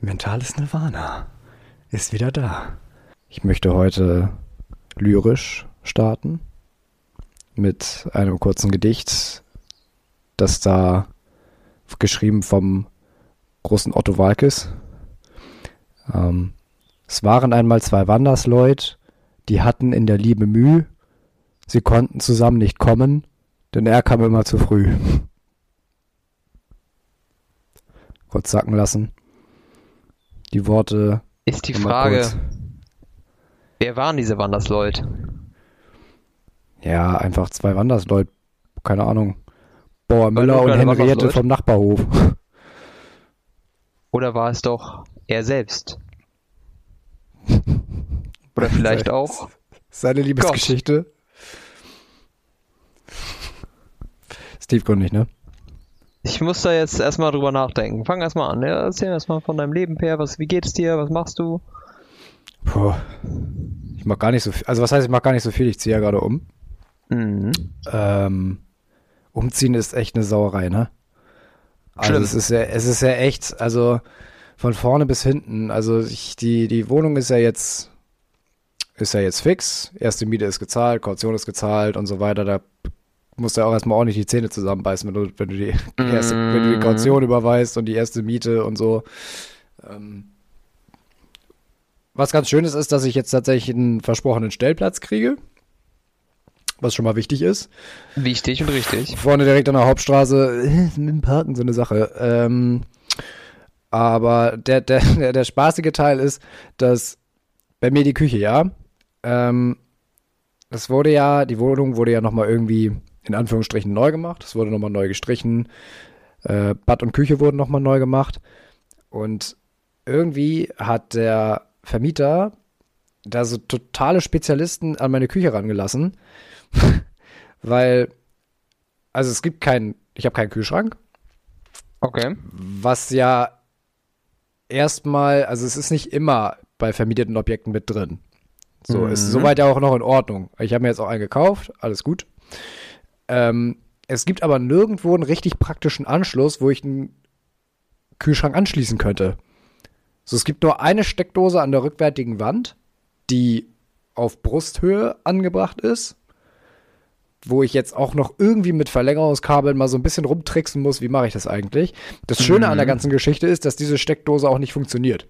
Mentales Nirvana ist wieder da. Ich möchte heute lyrisch starten mit einem kurzen Gedicht, das da geschrieben vom großen Otto Walkes. Ähm, es waren einmal zwei Wandersleut, die hatten in der Liebe Mühe, sie konnten zusammen nicht kommen, denn er kam immer zu früh. Kurz sacken lassen. Die Worte. Ist die Frage, kurz. wer waren diese Wandersleut? Ja, einfach zwei Wandersleut. Keine Ahnung. Bauer Müller und Henriette vom Nachbarhof. Oder war es doch er selbst? Oder vielleicht auch seine Liebesgeschichte. Gott. tiefgründig, ne? Ich muss da jetzt erstmal drüber nachdenken. Fang erstmal an. Ja, erzähl erstmal von deinem Leben, Per. Was, wie geht es dir? Was machst du? Puh. Ich mach gar nicht so viel. Also, was heißt, ich mach gar nicht so viel? Ich ziehe ja gerade um. Mhm. Ähm, umziehen ist echt eine Sauerei, ne? Also, Schlimm. es ist ja, es ist ja echt, also von vorne bis hinten. Also, ich, die, die Wohnung ist ja jetzt, ist ja jetzt fix. Erste Miete ist gezahlt, Kaution ist gezahlt und so weiter. Da musst ja auch erstmal ordentlich die Zähne zusammenbeißen, wenn du, wenn du die erste, mm. wenn du die Kaution überweist und die erste Miete und so. Ähm, was ganz schön ist, ist, dass ich jetzt tatsächlich einen versprochenen Stellplatz kriege. Was schon mal wichtig ist. Wichtig und richtig. Vorne direkt an der Hauptstraße, äh, mit dem Parken so eine Sache. Ähm, aber der, der, der spaßige Teil ist, dass bei mir die Küche, ja, ähm, es wurde ja, die Wohnung wurde ja nochmal irgendwie in Anführungsstrichen neu gemacht. Es wurde nochmal neu gestrichen. Äh, Bad und Küche wurden nochmal neu gemacht. Und irgendwie hat der Vermieter da so totale Spezialisten an meine Küche rangelassen. Weil, also es gibt keinen, ich habe keinen Kühlschrank. Okay. Was ja erstmal, also es ist nicht immer bei vermieteten Objekten mit drin. So, mhm. ist soweit ja auch noch in Ordnung. Ich habe mir jetzt auch einen gekauft, alles gut. Ähm, es gibt aber nirgendwo einen richtig praktischen Anschluss, wo ich einen Kühlschrank anschließen könnte. So, es gibt nur eine Steckdose an der rückwärtigen Wand, die auf Brusthöhe angebracht ist, wo ich jetzt auch noch irgendwie mit Verlängerungskabeln mal so ein bisschen rumtricksen muss. Wie mache ich das eigentlich? Das Schöne mhm. an der mhm. ganzen Geschichte ist, dass diese Steckdose auch nicht funktioniert.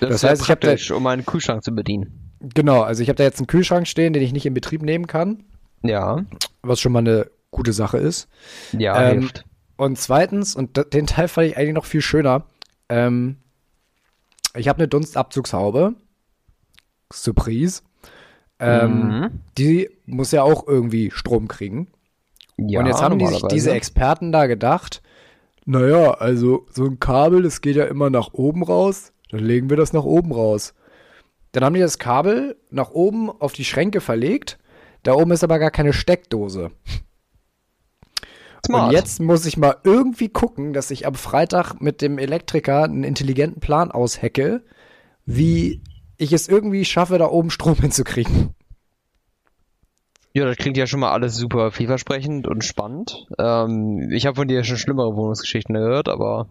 Das, das heißt, ich habe um einen Kühlschrank zu bedienen. Genau, also ich habe da jetzt einen Kühlschrank stehen, den ich nicht in Betrieb nehmen kann. Ja. Was schon mal eine gute Sache ist. Ja, ähm, hilft. Und zweitens, und den Teil fand ich eigentlich noch viel schöner, ähm, ich habe eine Dunstabzugshaube. Surprise. Ähm, mhm. Die muss ja auch irgendwie Strom kriegen. Ja, und jetzt haben die sich diese Experten da gedacht, naja, also so ein Kabel, das geht ja immer nach oben raus, dann legen wir das nach oben raus. Dann haben die das Kabel nach oben auf die Schränke verlegt da oben ist aber gar keine Steckdose. Smart. Und jetzt muss ich mal irgendwie gucken, dass ich am Freitag mit dem Elektriker einen intelligenten Plan aushecke, wie ich es irgendwie schaffe, da oben Strom hinzukriegen. Ja, das klingt ja schon mal alles super vielversprechend und spannend. Ähm, ich habe von dir schon schlimmere Wohnungsgeschichten gehört, aber.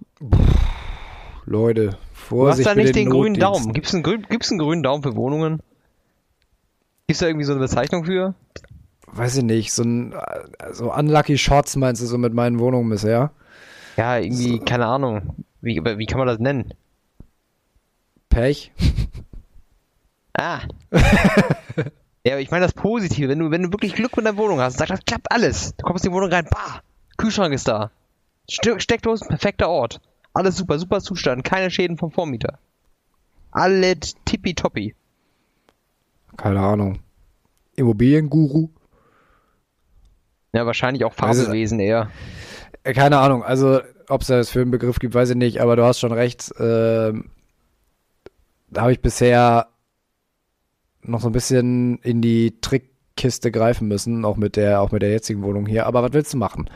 Leute, Vorsicht. Du hast da nicht den, den grünen Daumen. Gibt es einen, einen grünen Daumen für Wohnungen? Gibt es da irgendwie so eine Bezeichnung für? Weiß ich nicht, so ein so unlucky Shots meinst du so mit meinen Wohnungen bisher? Ja, irgendwie, so. keine Ahnung. Wie, wie kann man das nennen? Pech. Ah. ja, ich meine das Positive. Wenn du, wenn du wirklich Glück mit deiner Wohnung hast, sag, das klappt alles. Du kommst in die Wohnung rein, bah, Kühlschrank ist da. Steckdosen, perfekter Ort. Alles super, super Zustand, keine Schäden vom Vormieter. Alle tippitoppi. Keine Ahnung. Immobilienguru? Ja, wahrscheinlich auch Fabelwesen eher. Äh, keine Ahnung, also ob es das für einen Begriff gibt, weiß ich nicht, aber du hast schon recht. Äh, da habe ich bisher noch so ein bisschen in die Trickkiste greifen müssen, auch mit der, auch mit der jetzigen Wohnung hier. Aber was willst du machen?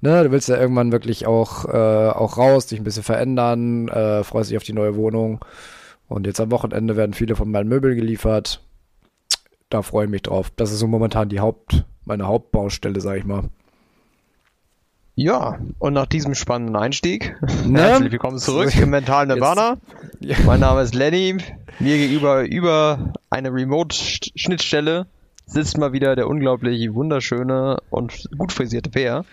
Ne, du willst ja irgendwann wirklich auch, äh, auch raus, dich ein bisschen verändern, äh, freust dich auf die neue Wohnung. Und jetzt am Wochenende werden viele von meinen Möbeln geliefert. Da freue ich mich drauf. Das ist so momentan die Haupt, meine Hauptbaustelle, sag ich mal. Ja, und nach diesem spannenden Einstieg, Ne? herzlich willkommen zurück im Mental Nirvana. Ja. Mein Name ist Lenny. Mir gegenüber über eine Remote-Schnittstelle sitzt mal wieder der unglaublich wunderschöne und gut frisierte Bär.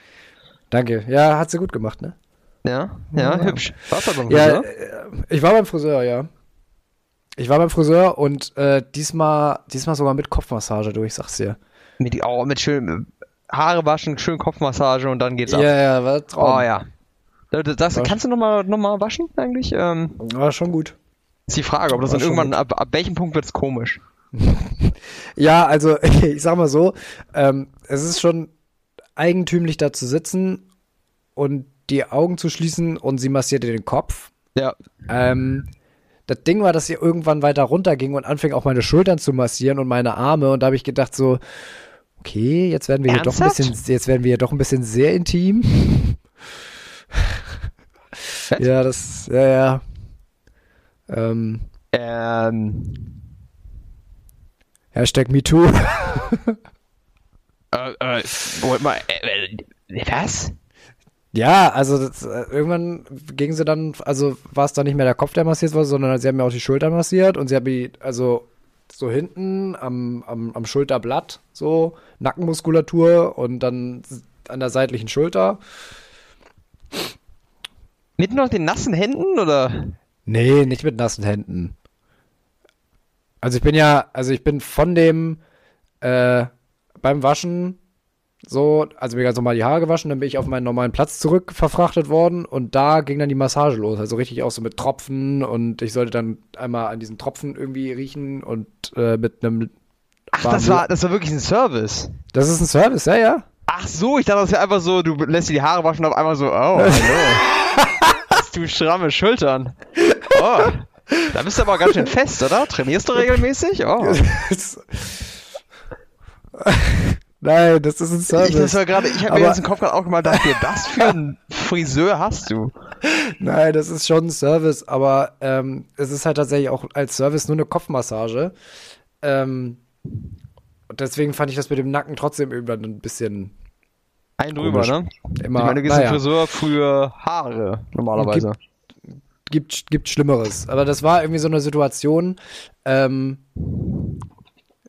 Danke. Ja, hat sie gut gemacht, ne? Ja, ja, Ja. hübsch. Warst du beim Ja, Friseur? äh, ich war beim Friseur, ja. Ich war beim Friseur und äh, diesmal, diesmal sogar mit Kopfmassage, du, ich sag's dir. Mit, oh, mit schön Haare waschen, schön Kopfmassage und dann geht's Ja, ab. ja, war ein Traum. Oh ja. Das, das, War- kannst du nochmal noch mal waschen eigentlich? Ähm, War schon gut. ist die Frage, ob das War dann irgendwann, ab, ab welchem Punkt wird's komisch? Ja, also ich sag mal so, ähm, es ist schon eigentümlich da zu sitzen und die Augen zu schließen und sie massierte den Kopf. Ja. Ähm, das Ding war, dass sie irgendwann weiter runterging und anfing auch meine Schultern zu massieren und meine Arme und da habe ich gedacht so, okay, jetzt werden wir hier doch ein bisschen, jetzt werden wir hier doch ein bisschen sehr intim. ja, das, ja, ja. Ähm, Ähm, Hashtag MeToo. äh, äh, Moment mal, äh, äh, was? Ja, also das, äh, irgendwann ging sie dann, also war es dann nicht mehr der Kopf, der massiert wurde, sondern sie haben mir auch die Schulter massiert und sie haben die, also so hinten am, am, am Schulterblatt, so Nackenmuskulatur und dann an der seitlichen Schulter. Mit noch den nassen Händen oder? Nee, nicht mit nassen Händen. Also ich bin ja, also ich bin von dem, äh, beim Waschen so, also mir ganz normal die Haare gewaschen, dann bin ich auf meinen normalen Platz zurück verfrachtet worden und da ging dann die Massage los. Also richtig auch so mit Tropfen und ich sollte dann einmal an diesen Tropfen irgendwie riechen und äh, mit einem. Ach, das war, das war wirklich ein Service. Das ist ein Service, ja, ja. Ach so, ich dachte, das wäre einfach so, du lässt dir die Haare waschen und auf einmal so, oh, hallo. Hast du stramme Schultern. Oh. Da bist du aber ganz schön fest, oder? Trainierst du regelmäßig? Oh. Nein, das ist ein Service. Ich, das war ich habe mir jetzt den Kopf gerade auch gemacht, dachte dir, was für einen Friseur hast du? Nein, das ist schon ein Service, aber ähm, es ist halt tatsächlich auch als Service nur eine Kopfmassage. Ähm, und deswegen fand ich das mit dem Nacken trotzdem irgendwann ein bisschen Ein drüber, ne? immer. ich meine, du gehst naja, Friseur für Haare, normalerweise. gibt, gibt Schlimmeres. Aber das war irgendwie so eine Situation, ähm,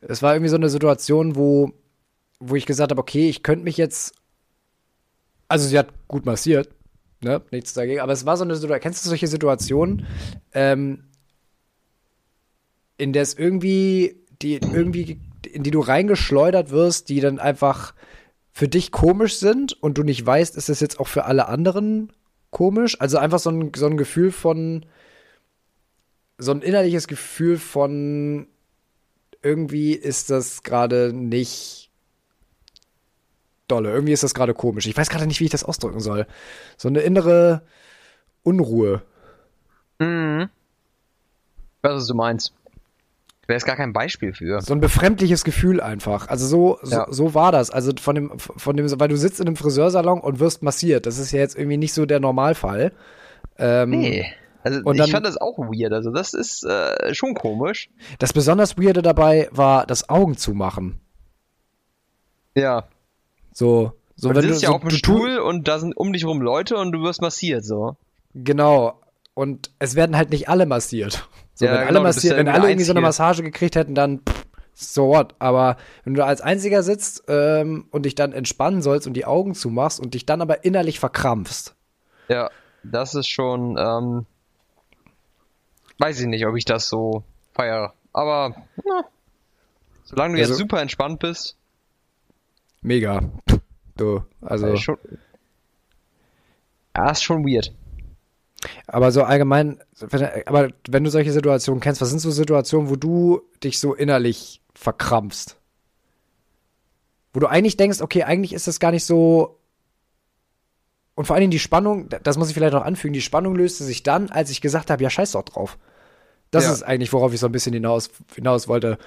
es war irgendwie so eine Situation, wo, wo ich gesagt habe, okay, ich könnte mich jetzt, also sie hat gut massiert, ne, nichts dagegen, aber es war so eine Situation, kennst du solche Situationen, ähm, in der es irgendwie, die irgendwie, in die du reingeschleudert wirst, die dann einfach für dich komisch sind und du nicht weißt, ist das jetzt auch für alle anderen komisch? Also einfach so ein, so ein Gefühl von, so ein innerliches Gefühl von, irgendwie ist das gerade nicht dolle. Irgendwie ist das gerade komisch. Ich weiß gerade nicht, wie ich das ausdrücken soll. So eine innere Unruhe. Mhm. Ich weiß, was du meinst. Wäre jetzt gar kein Beispiel für. So ein befremdliches Gefühl einfach. Also so, so, Ja. so war das. Also von dem, von dem, weil du sitzt in einem Friseursalon und wirst massiert. Das ist ja jetzt irgendwie nicht so der Normalfall. Ähm, Nee. Also Und ich dann- fand das auch weird. Also das ist äh, schon komisch. Das besonders Weirde dabei war das Augen zumachen. Ja. So, so Du wenn du, sitzt ja so, auf dem Stuhl und da sind um dich rum Leute und du wirst massiert so. Genau. Und es werden halt nicht alle massiert. So, Ja, wenn alle genau, massiert, wenn irgendwie alle irgendwie so eine. Massage gekriegt hätten, dann pff, so what. Aber wenn du als einziger sitzt ähm, und dich dann entspannen sollst und die Augen zumachst und dich dann aber innerlich verkrampfst. Ja, das ist schon, ähm, weiß ich nicht, ob ich das so feiere. Aber, na, solange du Also- jetzt super entspannt bist, Mega. Du, also. äh, schon, ja, ist schon weird. Aber so allgemein, wenn, aber wenn du solche Situationen kennst, was sind so Situationen, wo du dich so innerlich verkrampfst? Wo du eigentlich denkst, okay, eigentlich ist das gar nicht so. Und vor allen Dingen die Spannung, das muss ich vielleicht noch anfügen, die Spannung löste sich dann, als ich gesagt habe, ja, scheiß doch drauf. Das Ja. ist eigentlich, worauf ich so ein bisschen hinaus, hinaus wollte.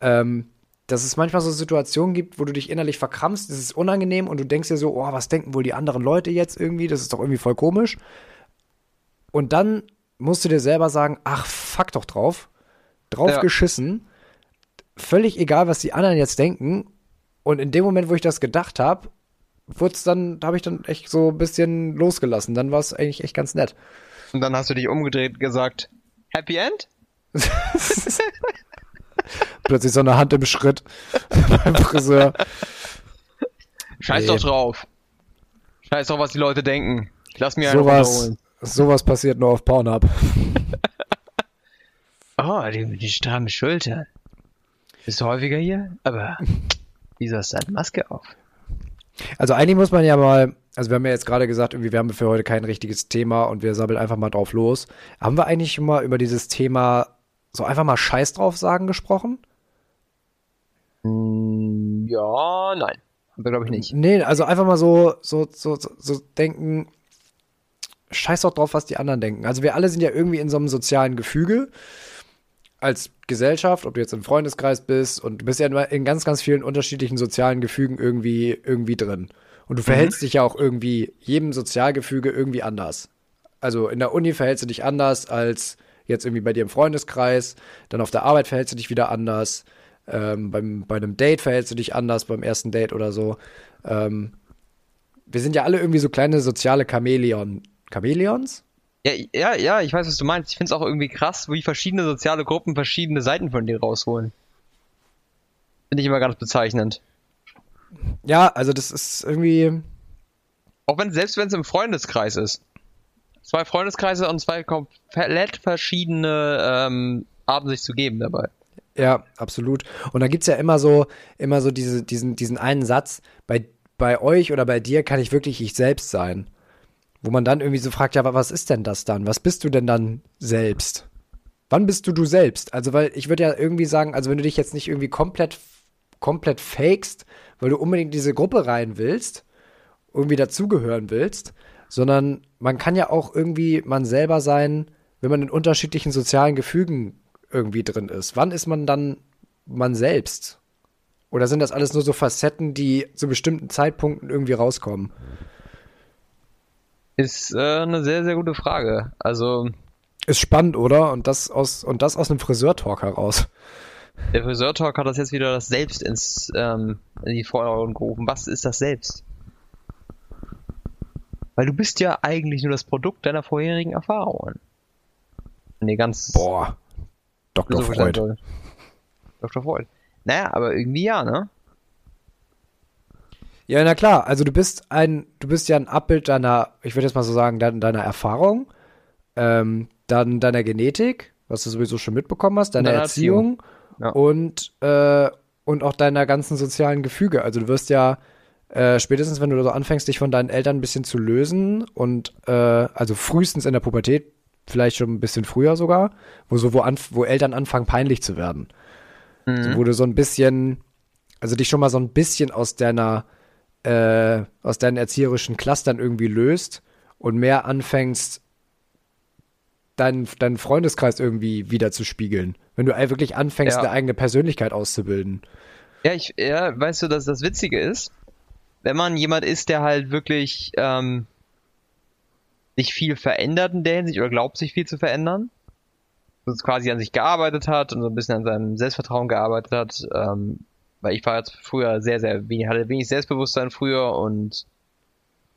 Ähm, dass es manchmal so Situationen gibt, wo du dich innerlich verkrampfst, das ist unangenehm und du denkst dir so, oh, was denken wohl die anderen Leute jetzt irgendwie? Das ist doch irgendwie voll komisch. Und dann musst du dir selber sagen, ach, fuck doch drauf. Drauf Ja. geschissen. Völlig egal, was die anderen jetzt denken. Und in dem Moment, wo ich das gedacht habe, wurde dann, da habe ich dann echt so ein bisschen losgelassen. Dann war es eigentlich echt ganz nett. Und dann hast du dich umgedreht und gesagt, Happy End? Plötzlich so eine Hand im Schritt beim Friseur. Scheiß Nee. doch drauf. Scheiß doch, was die Leute denken. Ich lass mir einen Sowas, sowas passiert nur auf Pornhub. Oh, die, die stramme Schulter. Bist du häufiger hier? Aber wieso hast du eine Maske auf? Also eigentlich muss man ja mal, also wir haben ja jetzt gerade gesagt, irgendwie wir haben für heute kein richtiges Thema und wir sabbeln einfach mal drauf los. Haben wir eigentlich schon mal über dieses Thema so einfach mal Scheiß drauf sagen gesprochen? Hm, ja, nein. Haben wir, glaube ich, nicht. Nee, also einfach mal so, so, so, so, denken, scheiß doch drauf, was die anderen denken. Also wir alle sind ja irgendwie in so einem sozialen Gefüge als Gesellschaft, ob du jetzt im Freundeskreis bist und du bist ja in- ganz, ganz vielen unterschiedlichen sozialen Gefügen irgendwie, irgendwie drin. Und du verhältst dich ja auch irgendwie jedem Sozialgefüge irgendwie anders. Also in der Uni verhältst du dich anders als jetzt irgendwie bei dir im Freundeskreis, dann auf der Arbeit verhältst du dich wieder anders, ähm, beim, bei einem Date verhältst du dich anders, beim ersten Date oder so. Ähm, wir sind ja alle irgendwie so kleine soziale Chamäleon. Chamäleons? Ja, ja, ja, ich weiß, was du meinst. Ich finde es auch irgendwie krass, wie verschiedene soziale Gruppen verschiedene Seiten von dir rausholen. Finde ich immer ganz bezeichnend. Ja, also das ist irgendwie. Auch wenn, selbst wenn es im Freundeskreis ist. Zwei Freundeskreise und zwei komplett verschiedene ähm, Arten sich zu geben dabei. Ja, absolut. Und da gibt's ja immer so, immer so diese, diesen, diesen einen Satz, bei, bei euch oder bei dir kann ich wirklich ich selbst sein. Wo man dann irgendwie so fragt, ja, aber was ist denn das dann? Was bist du denn dann selbst? Wann bist du du selbst? Also, weil ich würde ja irgendwie sagen, also wenn du dich jetzt nicht irgendwie komplett, komplett fakest, weil du unbedingt in diese Gruppe rein willst, irgendwie dazugehören willst, sondern man kann ja auch irgendwie man selber sein, wenn man in unterschiedlichen sozialen Gefügen irgendwie drin ist. Wann ist man dann man selbst? Oder sind das alles nur so Facetten, die zu bestimmten Zeitpunkten irgendwie rauskommen? Ist äh, eine sehr, sehr gute Frage. Also, Ist spannend, oder? Und das aus, und das aus einem Friseurtalk heraus. der Friseur-Talk hat das jetzt wieder das Selbst ins, ähm, in die Vordergrund gerufen. Was ist das Selbst? Weil du bist ja eigentlich nur das Produkt deiner vorherigen Erfahrungen. Nee, ganz Boah. Dr. so Freud. soll. Dr. Freud. Naja, aber irgendwie ja, ne? Ja, na klar. Also du bist ein, du bist ja ein Abbild deiner, ich würde jetzt mal so sagen, dein, deiner Erfahrung, ähm, dann deiner Genetik, was du sowieso schon mitbekommen hast, deiner Deiner Erziehung, Ja. und, äh, und auch deiner ganzen sozialen Gefüge. Also du wirst ja äh, spätestens, wenn du so anfängst, dich von deinen Eltern ein bisschen zu lösen und äh, also frühestens in der Pubertät, vielleicht schon ein bisschen früher sogar, wo so wo, anf wo Eltern anfangen peinlich zu werden. So, wo du so ein bisschen, also dich schon mal so ein bisschen aus deiner, äh, aus deinen erzieherischen Clustern irgendwie löst und mehr anfängst, deinen, deinen Freundeskreis irgendwie wieder zu spiegeln. Wenn du wirklich anfängst, Ja. eine eigene Persönlichkeit auszubilden. Ja, ich, ja, weißt du, dass das Witzige ist, wenn man jemand ist, der halt wirklich ähm, sich viel verändert in der Hinsicht oder glaubt, sich viel zu verändern, so quasi an sich gearbeitet hat und so ein bisschen an seinem Selbstvertrauen gearbeitet hat, ähm, weil ich war jetzt früher sehr, sehr wenig, hatte wenig Selbstbewusstsein früher und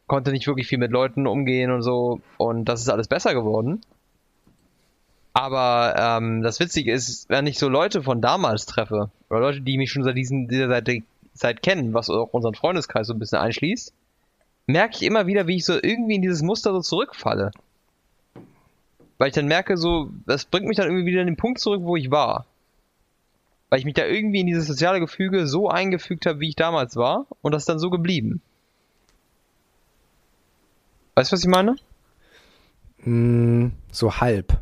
konnte nicht wirklich viel mit Leuten umgehen und so und das ist alles besser geworden. Aber ähm, das Witzige ist, wenn ich so Leute von damals treffe, oder Leute, die mich schon seit diesen, dieser Seite, Zeit kennen, was auch unseren Freundeskreis so ein bisschen einschließt, merke ich immer wieder, wie ich so irgendwie in dieses Muster so zurückfalle. Weil ich dann merke, so, das bringt mich dann irgendwie wieder an den Punkt zurück, wo ich war. Weil ich mich da irgendwie in dieses soziale Gefüge so eingefügt habe, wie ich damals war, und das ist dann so geblieben. Weißt du, was ich meine? Mm, so halb.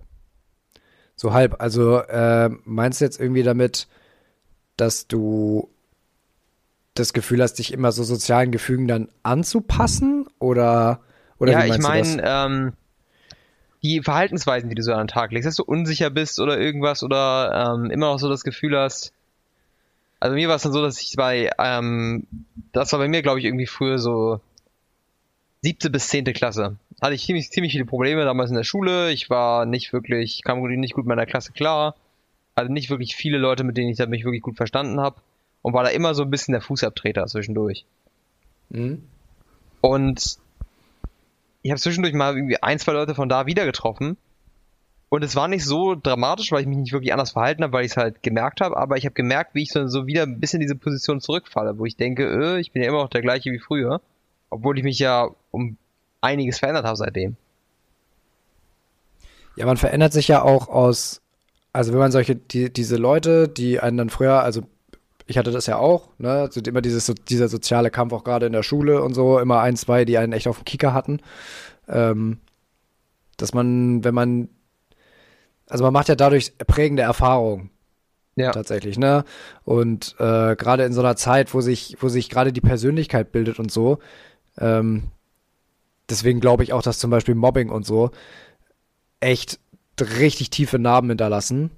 So halb. Also äh, meinst du jetzt irgendwie damit, dass du das Gefühl hast, dich immer so sozialen Gefügen dann anzupassen? Oder, oder ja, ich meine, ähm, die Verhaltensweisen, die du so an den Tag legst, dass du unsicher bist oder irgendwas oder ähm, immer noch so das Gefühl hast. Also mir war es dann so, dass ich bei, ähm, das war bei mir, glaube ich, irgendwie früher so siebte bis zehnte Klasse. Hatte ich ziemlich, ziemlich viele Probleme damals in der Schule. Ich war nicht wirklich, kam nicht gut mit meiner Klasse klar. Hatte nicht wirklich viele Leute, mit denen ich mich wirklich gut verstanden habe. Und war da immer so ein bisschen der Fußabtreter zwischendurch. Mhm. Und ich habe zwischendurch mal irgendwie ein, zwei Leute von da wieder getroffen. Und es war nicht so dramatisch, weil ich mich nicht wirklich anders verhalten habe, weil ich es halt gemerkt habe. Aber ich habe gemerkt, wie ich so, so wieder ein bisschen in diese Position zurückfalle, wo ich denke, äh, ich bin ja immer noch der gleiche wie früher. Obwohl ich mich ja um einiges verändert habe seitdem. Ja, man verändert sich ja auch aus, also wenn man solche, die, diese Leute, die einen dann früher, also ich hatte das ja auch, ne, also immer dieses, dieser soziale Kampf auch gerade in der Schule und so, immer ein, zwei, die einen echt auf dem Kicker hatten. Ähm, dass man, wenn man, also man macht ja dadurch prägende Erfahrungen. Ja. Tatsächlich, ne? Und äh, gerade in so einer Zeit, wo sich, wo sich gerade die Persönlichkeit bildet und so, ähm, deswegen glaube ich auch, dass zum Beispiel Mobbing und so echt richtig tiefe Narben hinterlassen.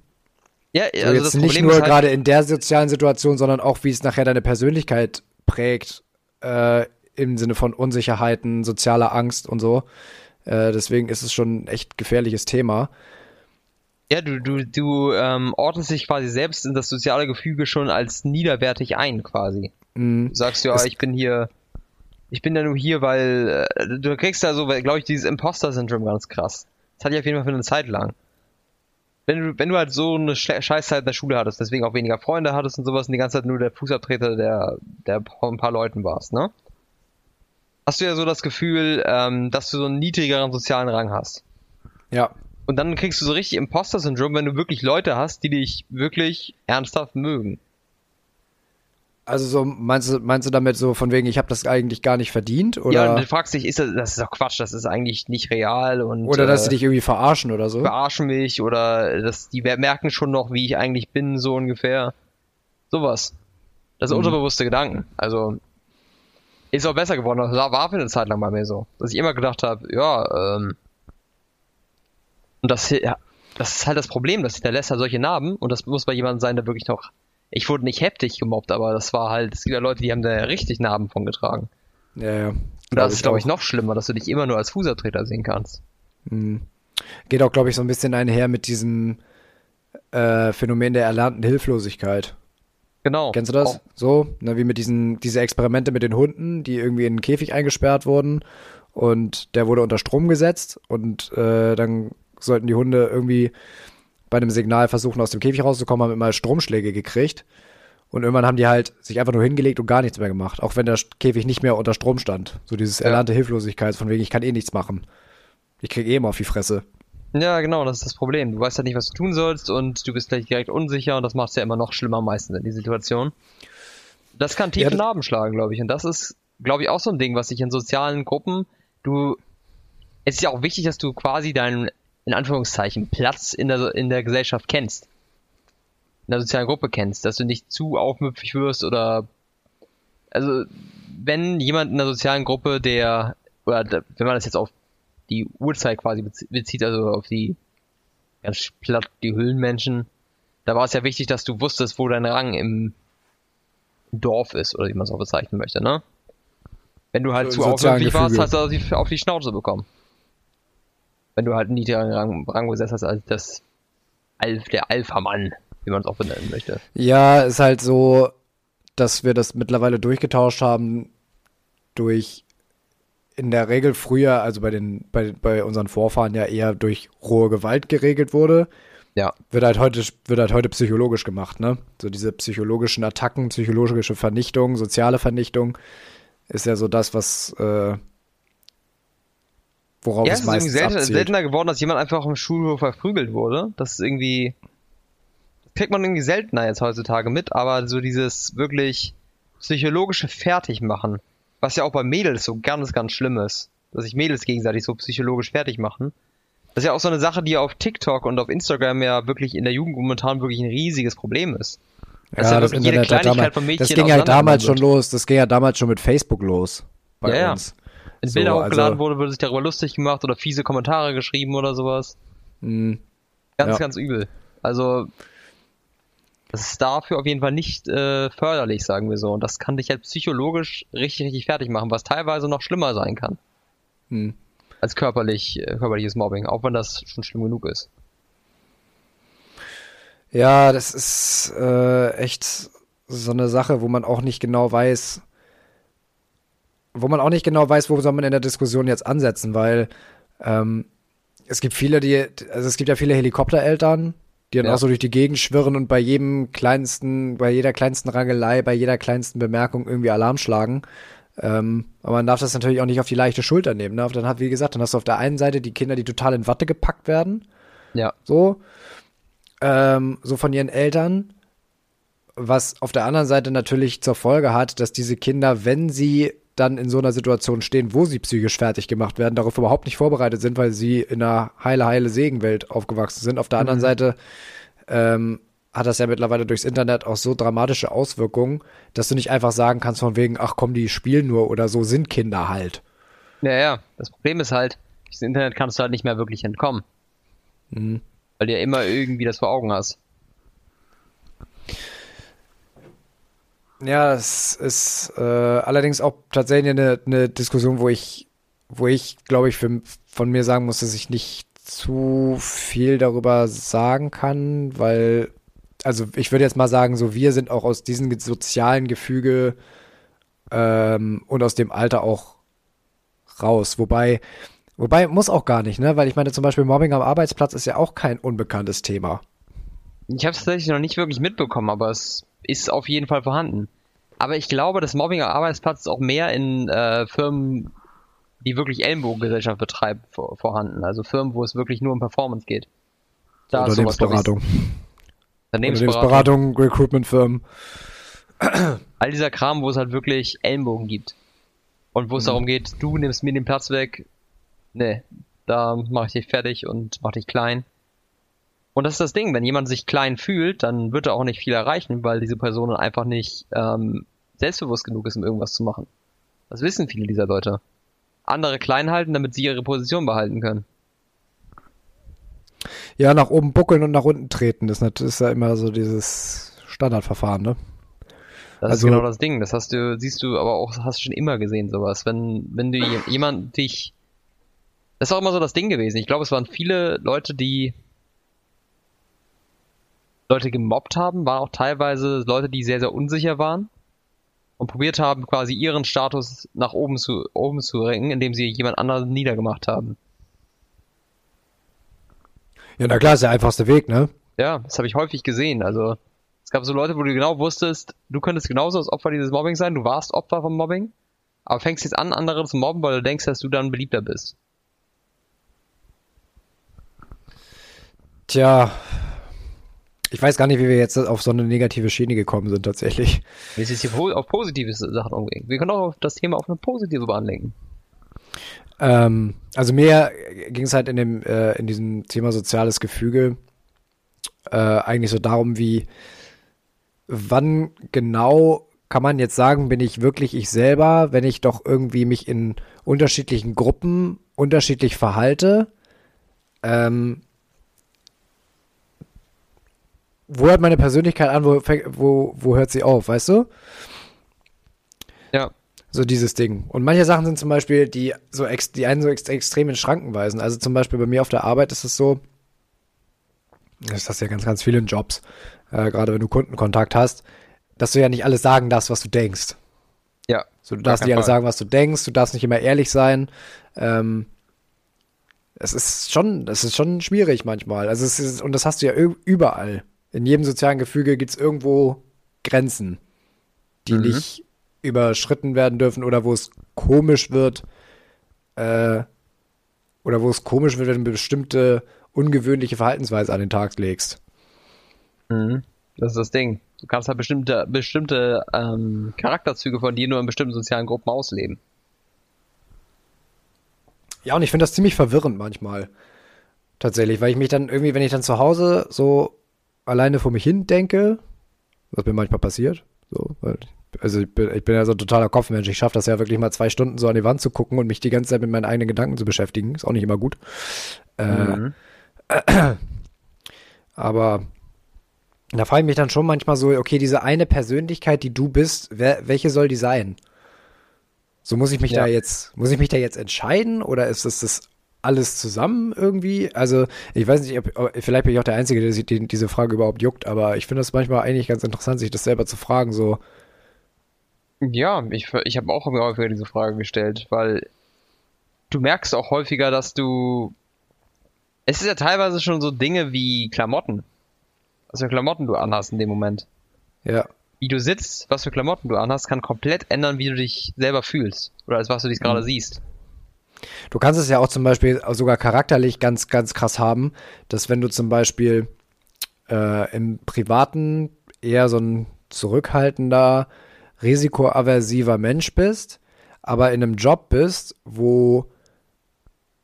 Ja, also so jetzt nicht nur halt gerade in der sozialen Situation, sondern auch, wie es nachher deine Persönlichkeit prägt, äh, im Sinne von Unsicherheiten, sozialer Angst und so. Äh, deswegen ist es schon ein echt gefährliches Thema. Ja, du, du, du ähm, ordnest dich quasi selbst in das soziale Gefüge schon als niederwertig ein, quasi. Mhm. Du sagst ja, ich bin hier, ich bin ja nur hier, weil äh, du kriegst da so, glaube ich, dieses Imposter-Syndrom ganz krass. Das hatte ich auf jeden Fall für eine Zeit lang. Wenn du, wenn du halt so eine Scheißzeit in der Schule hattest, deswegen auch weniger Freunde hattest und sowas und die ganze Zeit nur der Fußabtreter der, der ein paar Leuten warst, ne? Hast du ja so das Gefühl, ähm, dass du so einen niedrigeren sozialen Rang hast. Ja. Und dann kriegst du so richtig Imposter-Syndrom, wenn du wirklich Leute hast, die dich wirklich ernsthaft mögen. Also so meinst du, meinst du damit so von wegen, ich habe das eigentlich gar nicht verdient? Oder? Ja, und du fragst dich, ist das, das ist doch Quatsch, das ist eigentlich nicht real und. Oder dass äh, sie dich irgendwie verarschen oder so. Verarschen mich oder dass die merken schon noch, wie ich eigentlich bin, so ungefähr. Sowas. Das sind mhm. unterbewusste Gedanken. Also ist auch besser geworden. Das war für eine Zeit lang bei mir so. Dass ich immer gedacht habe, ja, ähm. Und das, ja, das ist halt das Problem, dass der lässt halt solche Narben und das muss bei jemandem sein, der wirklich noch ich wurde nicht heftig gemobbt, aber das war halt, es gibt ja Leute, die haben da richtig Narben von getragen. Ja, ja. Und das ist, glaube ich, noch schlimmer, dass du dich immer nur als Fußabtreter sehen kannst. Mhm. Geht auch, glaube ich, so ein bisschen einher mit diesem äh, Phänomen der erlernten Hilflosigkeit. Genau. Kennst du das? Auch. So, ne, wie mit diesen diese Experimente mit den Hunden, die irgendwie in einen Käfig eingesperrt wurden und der wurde unter Strom gesetzt und äh, dann sollten die Hunde irgendwie bei einem Signal versuchen, aus dem Käfig rauszukommen, haben immer Stromschläge gekriegt. Und irgendwann haben die halt sich einfach nur hingelegt und gar nichts mehr gemacht, auch wenn der Käfig nicht mehr unter Strom stand. So dieses erlernte ja. Hilflosigkeit, von wegen, ich kann eh nichts machen. Ich krieg eh immer auf die Fresse. Ja, genau, das ist das Problem. Du weißt halt nicht, was du tun sollst und du bist gleich direkt unsicher und das macht es ja immer noch schlimmer meistens in die Situation. Das kann tiefe ja, Narben schlagen, glaube ich. Und das ist, glaube ich, auch so ein Ding, was sich in sozialen Gruppen, du, es ist ja auch wichtig, dass du quasi deinen in Anführungszeichen, Platz in der, in der Gesellschaft kennst. In der sozialen Gruppe kennst, dass du nicht zu aufmüpfig wirst oder, also, wenn jemand in der sozialen Gruppe, der, oder wenn man das jetzt auf die Uhrzeit quasi bezieht, also auf die, ganz platt, die Höhlenmenschen, da war es ja wichtig, dass du wusstest, wo dein Rang im Dorf ist, oder wie man es auch bezeichnen möchte, ne? Wenn du halt so zu aufmüpfig warst, hast du auf die Schnauze bekommen wenn du halt einen niedrigeren Rang, Rang besetzt hast als das Alf, der Alpha-Mann, wie man es auch benennen möchte. Ja, ist halt so, dass wir das mittlerweile durchgetauscht haben durch in der Regel früher, also bei den, bei, bei unseren Vorfahren ja eher durch rohe Gewalt geregelt wurde. Ja. Wird halt heute, wird halt heute psychologisch gemacht, ne? So diese psychologischen Attacken, psychologische Vernichtung, soziale Vernichtung ist ja so das, was äh, worauf ja, es, es meistens ist irgendwie selten, seltener geworden, dass jemand einfach auf dem Schulhof verprügelt wurde. Das ist irgendwie, das kriegt man irgendwie seltener jetzt heutzutage mit, aber so dieses wirklich psychologische Fertigmachen, was ja auch bei Mädels so ganz, ganz schlimm ist, dass sich Mädels gegenseitig so psychologisch fertig machen. Das ist ja auch so eine Sache, die auf TikTok und auf Instagram ja wirklich in der Jugend momentan wirklich ein riesiges Problem ist. Das ja, ja das Internet hat damals, das ging ja damals schon los, das ging ja damals schon mit Facebook los bei ja, uns. Ja. Wenn so, Bilder hochgeladen also, wurde, wurde sich darüber lustig gemacht oder fiese Kommentare geschrieben oder sowas. Mh, ganz, ja. ganz übel. Also, das ist dafür auf jeden Fall nicht äh, förderlich, sagen wir so. Und das kann dich halt psychologisch richtig, richtig fertig machen, was teilweise noch schlimmer sein kann. Hm. Als körperlich, äh, körperliches Mobbing, auch wenn das schon schlimm genug ist. Ja, das ist äh, echt so eine Sache, wo man auch nicht genau weiß, wo man auch nicht genau weiß, wo soll man in der Diskussion jetzt ansetzen, weil ähm, es gibt viele, die, also es gibt ja viele Helikoptereltern, die dann ja. auch so durch die Gegend schwirren und bei jedem kleinsten, bei jeder kleinsten Rangelei, bei jeder kleinsten Bemerkung irgendwie Alarm schlagen. Ähm, aber man darf das natürlich auch nicht auf die leichte Schulter nehmen. Ne? Dann hat, wie gesagt, dann hast du auf der einen Seite die Kinder, die total in Watte gepackt werden. Ja. So. Ähm, so von ihren Eltern. Was auf der anderen Seite natürlich zur Folge hat, dass diese Kinder, wenn sie dann in so einer Situation stehen, wo sie psychisch fertig gemacht werden, darauf überhaupt nicht vorbereitet sind, weil sie in einer heile, heile Segenwelt aufgewachsen sind. Auf der anderen mhm. Seite ähm, hat das ja mittlerweile durchs Internet auch so dramatische Auswirkungen, dass du nicht einfach sagen kannst von wegen, ach komm, die spielen nur oder so sind Kinder halt. Ja, ja. Das Problem ist halt, das Internet kannst du halt nicht mehr wirklich entkommen. Mhm. Weil du ja immer irgendwie das vor Augen hast. Ja, es ist äh, allerdings auch tatsächlich eine, eine Diskussion, wo ich, wo ich, glaube ich, für, von mir sagen muss, dass ich nicht zu viel darüber sagen kann, weil, also ich würde jetzt mal sagen, so wir sind auch aus diesem sozialen Gefüge ähm, und aus dem Alter auch raus. Wobei, wobei muss auch gar nicht, ne? Weil ich meine, zum Beispiel Mobbing am Arbeitsplatz ist ja auch kein unbekanntes Thema. Ich habe es tatsächlich noch nicht wirklich mitbekommen, aber es ist auf jeden Fall vorhanden. Aber ich glaube, das Mobbing am Arbeitsplatz ist auch mehr in äh, Firmen, die wirklich Ellenbogengesellschaft betreiben, vor, vorhanden. Also Firmen, wo es wirklich nur um Performance geht. Da Unternehmensberatung. Unternehmensberatung, Recruitment-Firmen. All dieser Kram, wo es halt wirklich Ellenbogen gibt. Und wo es mhm. darum geht, du nimmst mir den Platz weg. Nee, da mache ich dich fertig und mach dich klein. Und das ist das Ding, wenn jemand sich klein fühlt, dann wird er auch nicht viel erreichen, weil diese Person einfach nicht ähm, selbstbewusst genug ist, um irgendwas zu machen. Das wissen viele dieser Leute. Andere klein halten, damit sie ihre Position behalten können. Ja, nach oben buckeln und nach unten treten, das ist ja immer so dieses Standardverfahren, ne? Das also, ist genau das Ding. Das hast du, siehst du, aber auch hast du schon immer gesehen, sowas. Wenn, wenn du jemand dich. Das ist auch immer so das Ding gewesen. Ich glaube, es waren viele Leute, die Leute gemobbt haben, waren auch teilweise Leute, die sehr, sehr unsicher waren und probiert haben, quasi ihren Status nach oben zu, oben zu ringen, indem sie jemand anderen niedergemacht haben. Ja, na klar, ist der einfachste Weg, ne? Ja, das habe ich häufig gesehen. Also, es gab so Leute, wo du genau wusstest, du könntest genauso als Opfer dieses Mobbing sein, du warst Opfer vom Mobbing, aber fängst jetzt an, andere zu mobben, weil du denkst, dass du dann beliebter bist. Tja, ich weiß gar nicht, wie wir jetzt auf so eine negative Schiene gekommen sind, tatsächlich. Wir sind hier auf positive Sachen umgehen. Wir können auch auf das Thema auf eine positive Bahn lenken. Ähm, also mir ging es halt in dem, äh, in diesem Thema soziales Gefüge äh, eigentlich so darum, wie wann genau kann man jetzt sagen, bin ich wirklich ich selber, wenn ich doch irgendwie mich in unterschiedlichen Gruppen unterschiedlich verhalte? Ähm, wo hört meine Persönlichkeit an, wo, wo, wo hört sie auf, weißt du? Ja. So dieses Ding. Und manche Sachen sind zum Beispiel, die so ex, die einen so ex, extrem in Schranken weisen. Also zum Beispiel bei mir auf der Arbeit ist es so, das hast ja ganz, ganz viele Jobs, äh, gerade wenn du Kundenkontakt hast, dass du ja nicht alles sagen darfst, was du denkst. Ja. So, du darfst nicht alles sagen, was du denkst, du darfst nicht immer ehrlich sein. Ähm, es ist schon, es ist schon schwierig manchmal. Also es ist, und das hast du ja überall in jedem sozialen Gefüge gibt es irgendwo Grenzen, die mhm. nicht überschritten werden dürfen oder wo es komisch wird, äh, oder wo es komisch wird, wenn du bestimmte ungewöhnliche Verhaltensweise an den Tag legst. Mhm. Das ist das Ding. Du kannst halt bestimmte, bestimmte ähm, Charakterzüge von dir nur in bestimmten sozialen Gruppen ausleben. Ja, und ich finde das ziemlich verwirrend manchmal. Tatsächlich, weil ich mich dann irgendwie, wenn ich dann zu Hause so alleine vor mich hin denke, was mir manchmal passiert, so, weil also ich bin, ich bin ja so ein totaler Kopfmensch. Ich schaffe das ja wirklich mal zwei Stunden so an die Wand zu gucken und mich die ganze Zeit mit meinen eigenen Gedanken zu beschäftigen. Ist auch nicht immer gut. Äh, mhm. Äh, aber da frage ich mich dann schon manchmal so, okay, diese eine Persönlichkeit, die du bist, wer, welche soll die sein? So muss ich mich ja. da jetzt, muss ich mich da jetzt entscheiden oder ist es das alles zusammen irgendwie? Also, ich weiß nicht, ob, vielleicht bin ich auch der Einzige, der sich die, diese Frage überhaupt juckt, aber ich finde es manchmal eigentlich ganz interessant, sich das selber zu fragen, so, Ja, ich, ich habe auch häufiger diese Frage gestellt, weil du merkst auch häufiger, dass du. Es ist ja teilweise schon so Dinge wie Klamotten. Was für Klamotten du anhast in dem Moment. Ja. Wie du sitzt, was für Klamotten du anhast, kann komplett ändern, wie du dich selber fühlst. Oder als was du dich gerade Mhm. siehst. Du kannst es ja auch zum Beispiel sogar charakterlich ganz, ganz krass haben, dass wenn du zum Beispiel äh, im Privaten eher so ein zurückhaltender, risikoaversiver Mensch bist, aber in einem Job bist, wo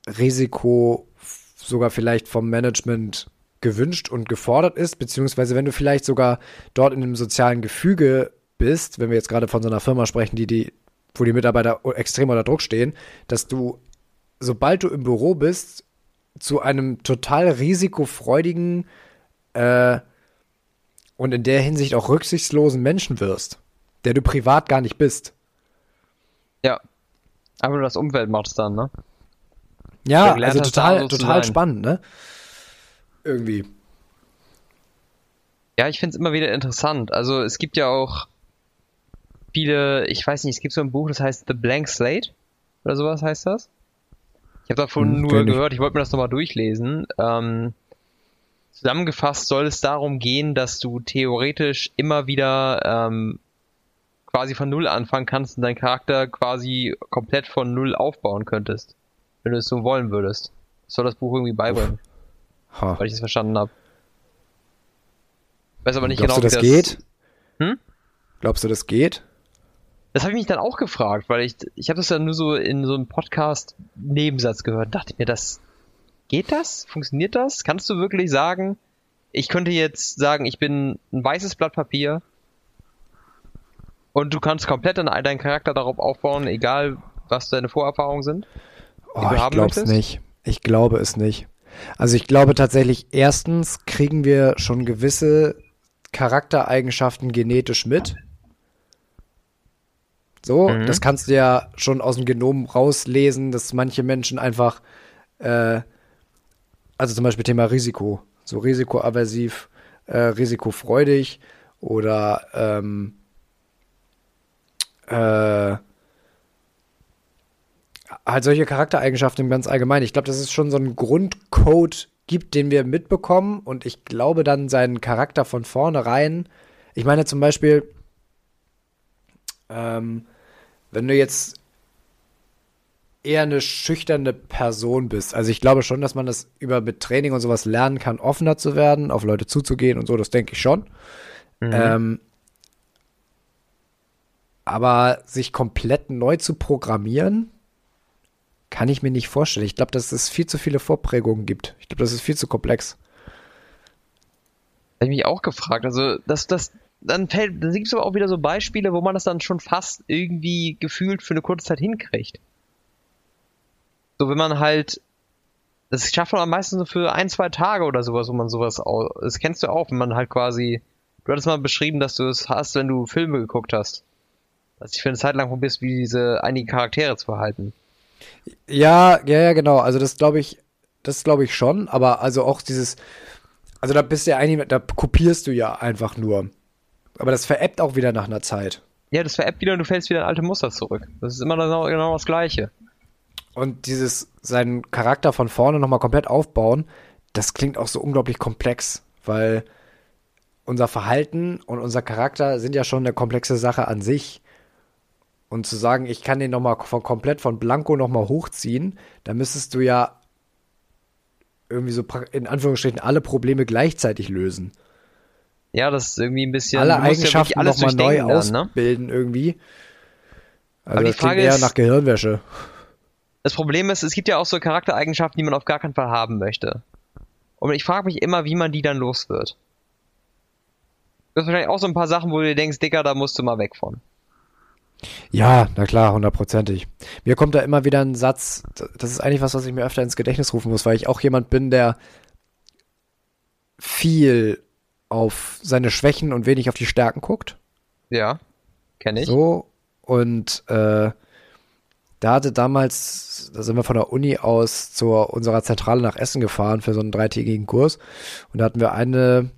Risiko sogar vielleicht vom Management gewünscht und gefordert ist, beziehungsweise wenn du vielleicht sogar dort in einem sozialen Gefüge bist, wenn wir jetzt gerade von so einer Firma sprechen, die die, wo die Mitarbeiter extrem unter Druck stehen, dass du, sobald du im Büro bist, zu einem total risikofreudigen äh, und in der Hinsicht auch rücksichtslosen Menschen wirst, der du privat gar nicht bist. Ja. Aber das Umfeld macht es dann, ne? Ja, also total, total spannend, ne? Irgendwie. Ja, ich finde es immer wieder interessant. Also es gibt ja auch viele, ich weiß nicht, es gibt so ein Buch, das heißt The Blank Slate oder sowas heißt das. Ich habe davon Hm, nur gehört, ich wollte mir das nochmal durchlesen. Ähm, zusammengefasst soll es darum gehen, dass du theoretisch immer wieder ähm, quasi von Null anfangen kannst und deinen Charakter quasi komplett von Null aufbauen könntest, wenn du es so wollen würdest. Das soll das Buch irgendwie beibringen, Ha. weil ich es verstanden habe. Weiß aber nicht Glaubst genau, du, das wie geht? Hm? Glaubst du, das geht? Das habe ich mich dann auch gefragt, weil ich ich habe das dann nur so in so einem Podcast Nebensatz gehört. Dachte mir, das geht das? Funktioniert das? Kannst du wirklich sagen, ich könnte jetzt sagen, ich bin ein weißes Blatt Papier und du kannst komplett deinen, deinen Charakter darauf aufbauen, egal was deine Vorerfahrungen sind? Oh, ich glaube es nicht. Ich glaube es nicht. Also ich glaube tatsächlich, erstens kriegen wir schon gewisse Charaktereigenschaften genetisch mit. So, Mhm. das kannst du ja schon aus dem Genom rauslesen, dass manche Menschen einfach, äh, also zum Beispiel Thema Risiko, so risikoaversiv, äh, risikofreudig oder ähm, äh, halt solche Charaktereigenschaften im ganz allgemein. Ich glaube, dass es schon so einen Grundcode gibt, den wir mitbekommen und ich glaube dann seinen Charakter von vornherein. Ich meine zum Beispiel, ähm, wenn du jetzt eher eine schüchterne Person bist, also ich glaube schon, dass man das über mit Training und sowas lernen kann, offener zu werden, auf Leute zuzugehen und so, das denke ich schon. Mhm. Ähm, aber sich komplett neu zu programmieren, kann ich mir nicht vorstellen. Ich glaube, dass es viel zu viele Vorprägungen gibt. Ich glaube, das ist viel zu komplex. Habe ich mich auch gefragt. Also, das, das, dann fällt, dann gibt es aber auch wieder so Beispiele, wo man das dann schon fast irgendwie gefühlt für eine kurze Zeit hinkriegt. So, wenn man halt, das schafft man am meisten so für ein, zwei Tage oder sowas, wo man sowas, das kennst du auch, wenn man halt quasi, du hattest mal beschrieben, dass du es hast, wenn du Filme geguckt hast. Dass du für eine Zeit lang probierst, wie diese einigen Charaktere zu verhalten. Ja, ja, ja, genau. Also das glaube ich, das glaube ich schon. Aber also auch dieses, also da bist du ja eigentlich, da kopierst du ja einfach nur. Aber das veräppt auch wieder nach einer Zeit. Ja, das veräppt wieder und du fällst wieder in alte Muster zurück. Das ist immer genau, genau das Gleiche. Und dieses, seinen Charakter von vorne nochmal komplett aufbauen, das klingt auch so unglaublich komplex, weil unser Verhalten und unser Charakter sind ja schon eine komplexe Sache an sich. Und zu sagen, ich kann den nochmal von, komplett von Blanco nochmal hochziehen, da müsstest du ja irgendwie so in Anführungsstrichen alle Probleme gleichzeitig lösen. Ja, das ist irgendwie ein bisschen. alle ja Eigenschaften alles nochmal neu ne? ausbilden irgendwie. Also Aber die das klingt Frage eher ist- nach Gehirnwäsche. Das Problem ist, es gibt ja auch so Charaktereigenschaften, die man auf gar keinen Fall haben möchte. Und ich frage mich immer, wie man die dann los wird. Du hast wahrscheinlich auch so ein paar Sachen, wo du dir denkst, Dicker, da musst du mal weg von. Ja, na klar, hundertprozentig. Mir kommt da immer wieder ein Satz, das ist eigentlich was, was ich mir öfter ins Gedächtnis rufen muss, weil ich auch jemand bin, der viel auf seine Schwächen und wenig auf die Stärken guckt. Ja, kenne ich. So. Und äh, da hatte damals, da sind wir von der Uni aus zu unserer Zentrale nach Essen gefahren für so einen dreitägigen Kurs. Und da hatten wir eine,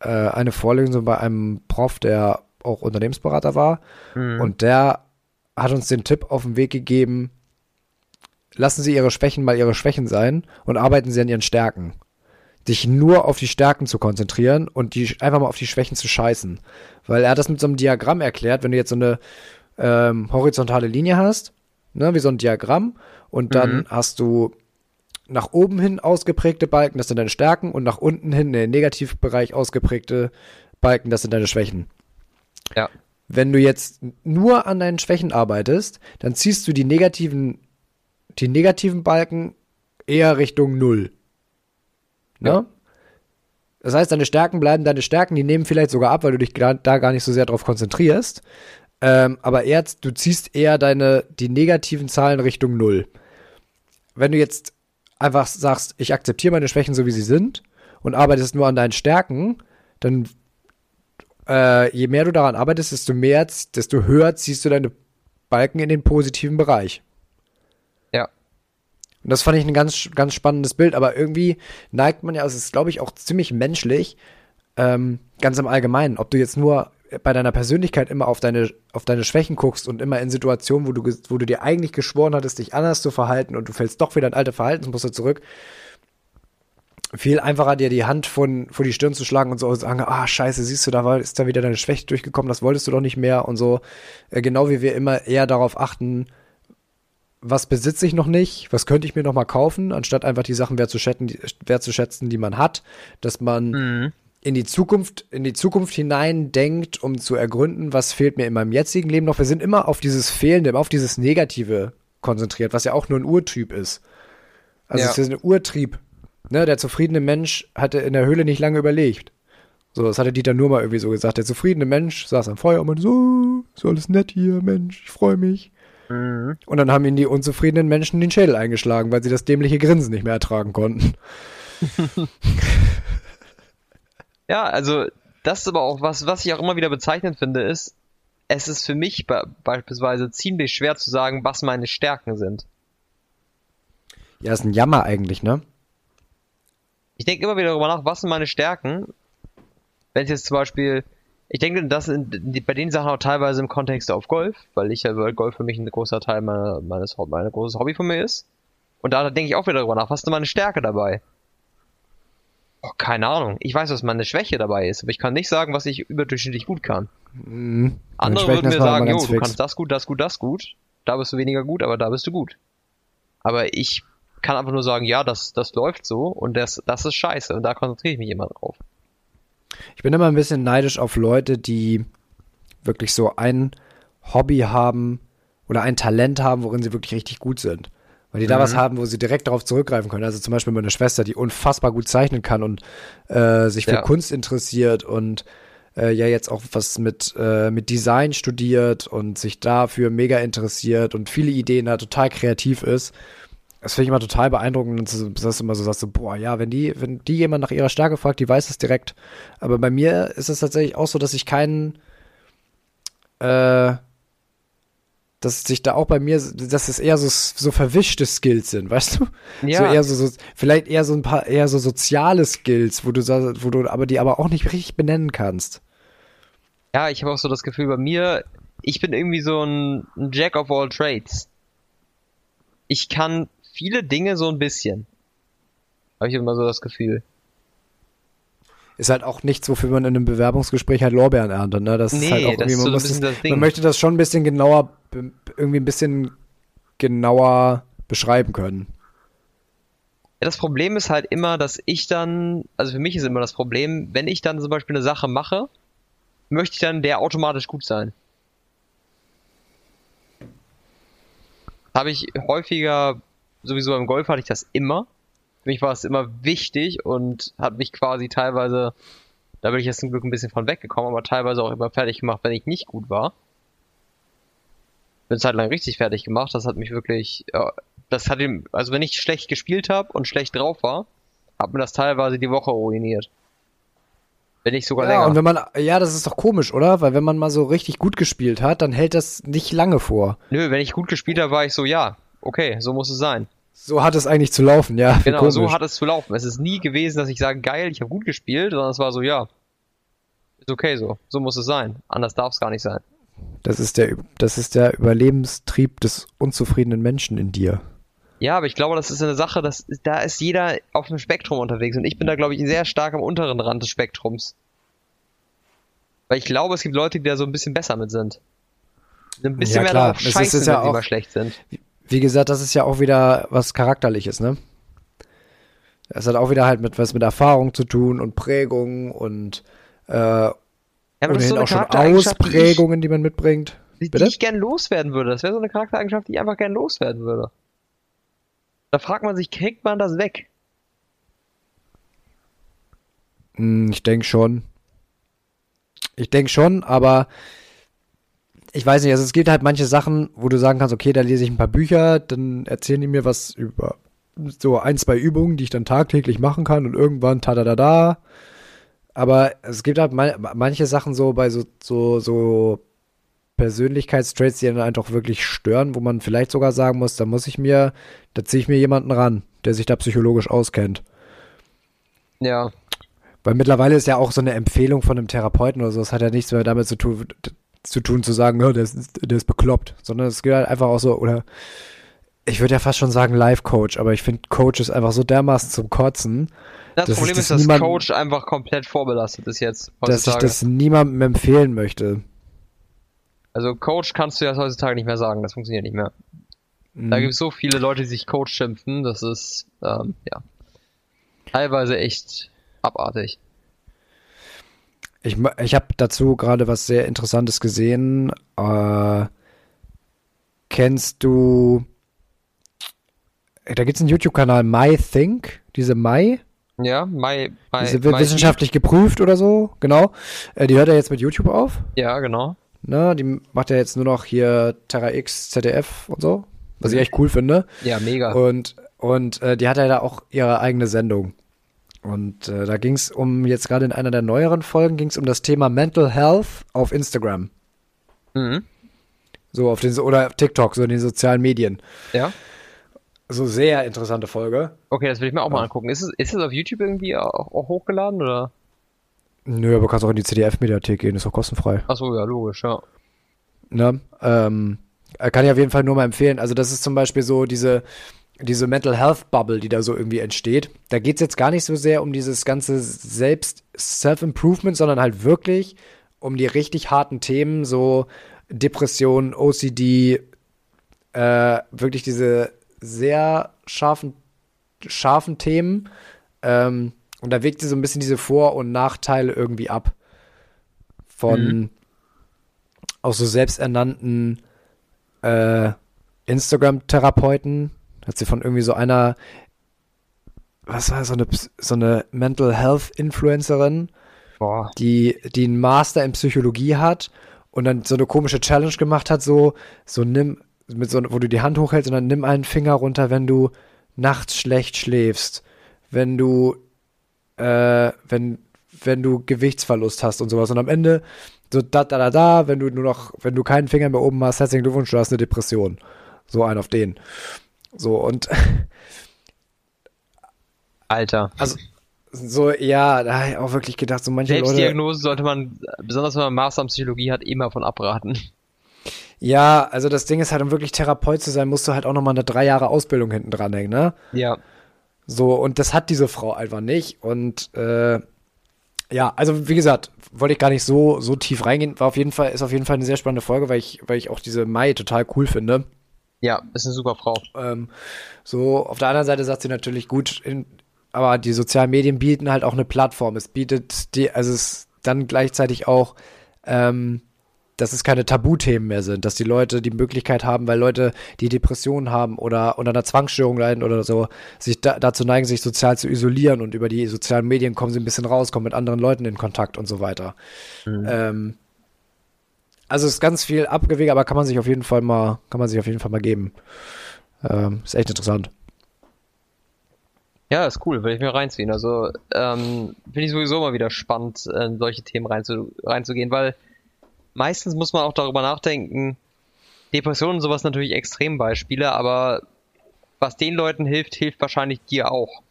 äh, eine Vorlesung bei einem Prof, der auch Unternehmensberater war. Mhm. Und der hat uns den Tipp auf den Weg gegeben, lassen Sie Ihre Schwächen mal Ihre Schwächen sein und arbeiten Sie an Ihren Stärken. Dich nur auf die Stärken zu konzentrieren und die einfach mal auf die Schwächen zu scheißen. Weil er hat das mit so einem Diagramm erklärt, wenn du jetzt so eine ähm, horizontale Linie hast, ne, wie so ein Diagramm, und dann Mhm. hast du nach oben hin ausgeprägte Balken, das sind deine Stärken, und nach unten hin in den Negativbereich ausgeprägte Balken, das sind deine Schwächen. Ja. Wenn du jetzt nur an deinen Schwächen arbeitest, dann ziehst du die negativen, die negativen Balken eher Richtung Null. Ne? Ja. Das heißt, deine Stärken bleiben deine Stärken, die nehmen vielleicht sogar ab, weil du dich da gar nicht so sehr drauf konzentrierst. Ähm, aber eher, du ziehst eher deine, die negativen Zahlen Richtung Null. Wenn du jetzt einfach sagst, ich akzeptiere meine Schwächen so wie sie sind und arbeitest nur an deinen Stärken, dann äh, je mehr du daran arbeitest, desto mehr, desto höher ziehst du deine Balken in den positiven Bereich. Und das fand ich ein ganz, ganz spannendes Bild, aber irgendwie neigt man ja, also es ist, glaube ich, auch ziemlich menschlich, ähm, ganz im Allgemeinen, ob du jetzt nur bei deiner Persönlichkeit immer auf deine, auf deine Schwächen guckst und immer in Situationen, wo du, wo du dir eigentlich geschworen hattest, dich anders zu verhalten und du fällst doch wieder in alte Verhaltensmuster zurück, viel einfacher dir die Hand von, vor die Stirn zu schlagen und so und sagen, ah, scheiße, siehst du, da war, ist da wieder deine Schwäche durchgekommen, das wolltest du doch nicht mehr und so. Äh, genau wie wir immer eher darauf achten, was besitze ich noch nicht, was könnte ich mir noch mal kaufen, anstatt einfach die Sachen wertzuschätzen, die, wertzuschätzen, die man hat, dass man Mhm. in die Zukunft, in die Zukunft hinein denkt, um zu ergründen, was fehlt mir in meinem jetzigen Leben noch. Wir sind immer auf dieses Fehlende, immer auf dieses Negative konzentriert, was ja auch nur ein Urtyp ist. Also Ja. es ist ein Urtrieb. Ne, der zufriedene Mensch hatte in der Höhle nicht lange überlegt. So, das hatte Dieter nur mal irgendwie so gesagt. Der zufriedene Mensch saß am Feuer und meinte so, ist alles nett hier, Mensch, ich freue mich. Mhm. Und dann haben ihn die unzufriedenen Menschen den Schädel eingeschlagen, weil sie das dämliche Grinsen nicht mehr ertragen konnten. Ja, also das ist aber auch was, was ich auch immer wieder bezeichnend finde, ist, es ist für mich be beispielsweise ziemlich schwer zu sagen, was meine Stärken sind. Ja, ist ein Jammer eigentlich, ne? Ich denke immer wieder darüber nach, was sind meine Stärken, wenn es jetzt zum Beispiel, ich denke, das sind bei den Sachen auch teilweise im Kontext auf Golf, weil ich ja, weil Golf für mich ein großer Teil meiner, meines, mein großes Hobby von mir ist. Und da denke ich auch wieder darüber nach, was ist denn meine Stärke dabei? Oh, keine Ahnung. Ich weiß, was meine Schwäche dabei ist, aber ich kann nicht sagen, was ich überdurchschnittlich gut kann. Mhm. Andere würden mir sagen, jo, du fix. kannst das gut, das gut, das gut. Da bist du weniger gut, aber da bist du gut. Aber ich kann einfach nur sagen, ja, das, das läuft so und das, das ist scheiße und da konzentriere ich mich immer drauf. Ich bin immer ein bisschen neidisch auf Leute, die wirklich so ein Hobby haben oder ein Talent haben, worin sie wirklich richtig gut sind. Weil die da Mhm. was haben, wo sie direkt darauf zurückgreifen können. Also zum Beispiel meine Schwester, die unfassbar gut zeichnen kann und äh, sich für Ja. Kunst interessiert und äh, ja jetzt auch was mit, äh, mit Design studiert und sich dafür mega interessiert und viele Ideen hat, total kreativ ist. Das finde ich immer total beeindruckend, dass du immer so sagst, so, boah, ja, wenn die, wenn die jemand nach ihrer Stärke fragt, die weiß es direkt. Aber bei mir ist es tatsächlich auch so, dass ich keinen, äh, dass sich da auch bei mir, dass es eher so, so verwischte Skills sind, weißt du? Ja. So eher so, so, vielleicht eher so ein paar, eher so soziale Skills, wo du, wo du, aber die aber auch nicht richtig benennen kannst. Ja, ich habe auch so das Gefühl bei mir, ich bin irgendwie so ein Jack of all trades. Ich kann viele Dinge so ein bisschen. Habe ich immer so das Gefühl. Ist halt auch nichts, wofür man in einem Bewerbungsgespräch halt Lorbeeren erntet, ne? Das ist Nee, halt auch irgendwie, ist man, so das, man möchte das schon ein bisschen genauer, irgendwie ein bisschen genauer beschreiben können. Ja, das Problem ist halt immer, dass ich dann, also für mich ist immer das Problem, wenn ich dann zum Beispiel eine Sache mache, möchte ich dann der automatisch gut sein. Habe ich häufiger, sowieso im Golf hatte ich das immer. Für mich war es immer wichtig und hat mich quasi teilweise, da bin ich jetzt zum Glück ein bisschen von weggekommen, aber teilweise auch immer fertig gemacht, wenn ich nicht gut war. Bin Zeit lang richtig fertig gemacht, das hat mich wirklich, das hat ihm, also wenn ich schlecht gespielt habe und schlecht drauf war, hat mir das teilweise die Woche ruiniert. Wenn nicht sogar Ja, länger. und wenn man, ja, das ist doch komisch, oder? Weil wenn man mal so richtig gut gespielt hat, dann hält das nicht lange vor. Nö, wenn ich gut gespielt habe, war ich so, ja, okay, so muss es sein. So hat es eigentlich zu laufen, ja. Genau, komisch. so hat es zu laufen. Es ist nie gewesen, dass ich sage, geil, ich habe gut gespielt, sondern es war so, ja, Ist okay so. So muss es sein. Anders darf es gar nicht sein. Das ist, der, das ist der Überlebenstrieb des unzufriedenen Menschen in dir. Ja, aber ich glaube, das ist eine Sache, dass da ist jeder auf einem Spektrum unterwegs und ich bin da, glaube ich, sehr stark am unteren Rand des Spektrums. Weil ich glaube, es gibt Leute, die da so ein bisschen besser mit sind. Ein bisschen Ja, mehr klar. darauf scheißen, ist ja wenn sie auch- mal schlecht sind. Wie gesagt, das ist ja auch wieder was Charakterliches, ne? Das hat auch wieder halt mit was mit Erfahrung zu tun und Prägung und äh, Ja, so auch schon Charaktereigenschaft, die ich, Ausprägungen, die man mitbringt. die, die Bitte? ich gern loswerden würde. Das wäre so eine Charaktereigenschaft, die ich einfach gern loswerden würde. Da fragt man sich, kriegt man das weg? Hm, Ich denke schon. Ich denke schon, aber ich weiß nicht, also es gibt halt manche Sachen, wo du sagen kannst, okay, da lese ich ein paar Bücher, dann erzählen die mir was über so ein, zwei Übungen, die ich dann tagtäglich machen kann und irgendwann ta da da da. Aber es gibt halt man, manche Sachen so bei so, so, so Persönlichkeitstraits, die einen einfach wirklich stören, wo man vielleicht sogar sagen muss, da muss ich mir, da ziehe ich mir jemanden ran, der sich da psychologisch auskennt. Ja. Weil mittlerweile ist ja auch so eine Empfehlung von einem Therapeuten oder so, das hat ja nichts mehr damit zu tun, zu, tun, zu sagen, ja, der, ist, der ist bekloppt, sondern es geht halt einfach auch so, oder ich würde ja fast schon sagen Life-Coach, aber ich finde Coach ist einfach so dermaßen zum Kotzen, Das, Problem ist ist, das dass niemand- Coach einfach komplett vorbelastet ist jetzt dass ich heutzutage. das niemandem empfehlen möchte. Also Coach kannst du ja heutzutage nicht mehr sagen, das funktioniert nicht mehr. Da Mhm. gibt es so viele Leute, die sich Coach schimpfen, das ist, ähm, ja, teilweise echt abartig. Ich, ich habe dazu gerade was sehr Interessantes gesehen. Äh, kennst du, da gibt es einen YouTube-Kanal MyThink, diese My, Ja, Mai, Mai, diese Mai- wissenschaftlich geprüft oder so, genau. Äh, die hört ja jetzt mit YouTube auf. Ja, genau. Ne? Die macht ja jetzt nur noch hier Terra X, ZDF und so, was ich echt cool finde. Ja, mega. Und, und äh, die hat ja da auch ihre eigene Sendung. Und äh, da ging es um, jetzt gerade in einer der neueren Folgen, ging es um das Thema Mental Health auf Instagram. Mhm. So auf den, oder TikTok, so in den sozialen Medien. Ja. So sehr interessante Folge. Okay, das will ich mir auch mal Ja. angucken. Ist es, ist es auf YouTube irgendwie auch, auch hochgeladen oder? Nö, aber kannst auch in die CDF-Mediathek gehen, ist auch kostenfrei. Achso, ja, logisch, ja. Ne? Ähm, äh, kann ich auf jeden Fall nur mal empfehlen. Also das ist zum Beispiel so diese, diese Mental Health Bubble, die da so irgendwie entsteht. Da geht es jetzt gar nicht so sehr um dieses ganze Selbst Self-Improvement, sondern halt wirklich um die richtig harten Themen, so Depression, OCD, äh, wirklich diese sehr scharfen, scharfen Themen. Ähm, und da wägt sie so ein bisschen diese Vor- und Nachteile irgendwie ab. Von Mhm. auch so selbsternannten äh, Instagram-Therapeuten. Hat sie von irgendwie so einer, was war so eine, so eine Mental Health Influencerin, Boah. die, die einen Master in Psychologie hat und dann so eine komische Challenge gemacht hat, so, so nimm, mit so, wo du die Hand hochhältst und dann nimm einen Finger runter, wenn du nachts schlecht schläfst, wenn du, äh, wenn, wenn du Gewichtsverlust hast und sowas. Und am Ende so da, da, da, da, wenn du nur noch, wenn du keinen Finger mehr oben hast, herzlichen Glückwunsch, du hast eine Depression. So ein auf den. So, und Alter. also so, ja, da habe ich auch wirklich gedacht, so manche Leute. Selbstdiagnose sollte man, besonders wenn man Master in Psychologie hat, immer von abraten. Ja, also das Ding ist halt, um wirklich Therapeut zu sein, musst du halt auch nochmal eine drei Jahre Ausbildung hinten dranhängen, ne? Ja. So, und das hat diese Frau einfach nicht. Und äh, ja, also wie gesagt, wollte ich gar nicht so, so tief reingehen. War auf jeden Fall, ist auf jeden Fall eine sehr spannende Folge, weil ich, weil ich auch diese Mai total cool finde. Ja, ist eine super Frau. Ähm, so, auf der anderen Seite sagt sie natürlich gut, in, aber die sozialen Medien bieten halt auch eine Plattform. Es bietet die, also es ist dann gleichzeitig auch, ähm, dass es keine Tabuthemen mehr sind, dass die Leute die Möglichkeit haben, weil Leute, die Depressionen haben oder unter einer Zwangsstörung leiden oder so, sich da, dazu neigen, sich sozial zu isolieren und über die sozialen Medien kommen sie ein bisschen raus, kommen mit anderen Leuten in Kontakt und so weiter. Ähm, also ist ganz viel abgewegt, aber kann man sich auf jeden Fall mal, kann man sich auf jeden Fall mal geben. Ähm, ist echt interessant. Ja, ist cool, will ich mir reinziehen. Also, ähm, finde ich sowieso mal wieder spannend, in solche Themen reinzu, reinzugehen, weil meistens muss man auch darüber nachdenken, Depressionen und sowas natürlich Extrembeispiele, aber was den Leuten hilft, hilft wahrscheinlich dir auch.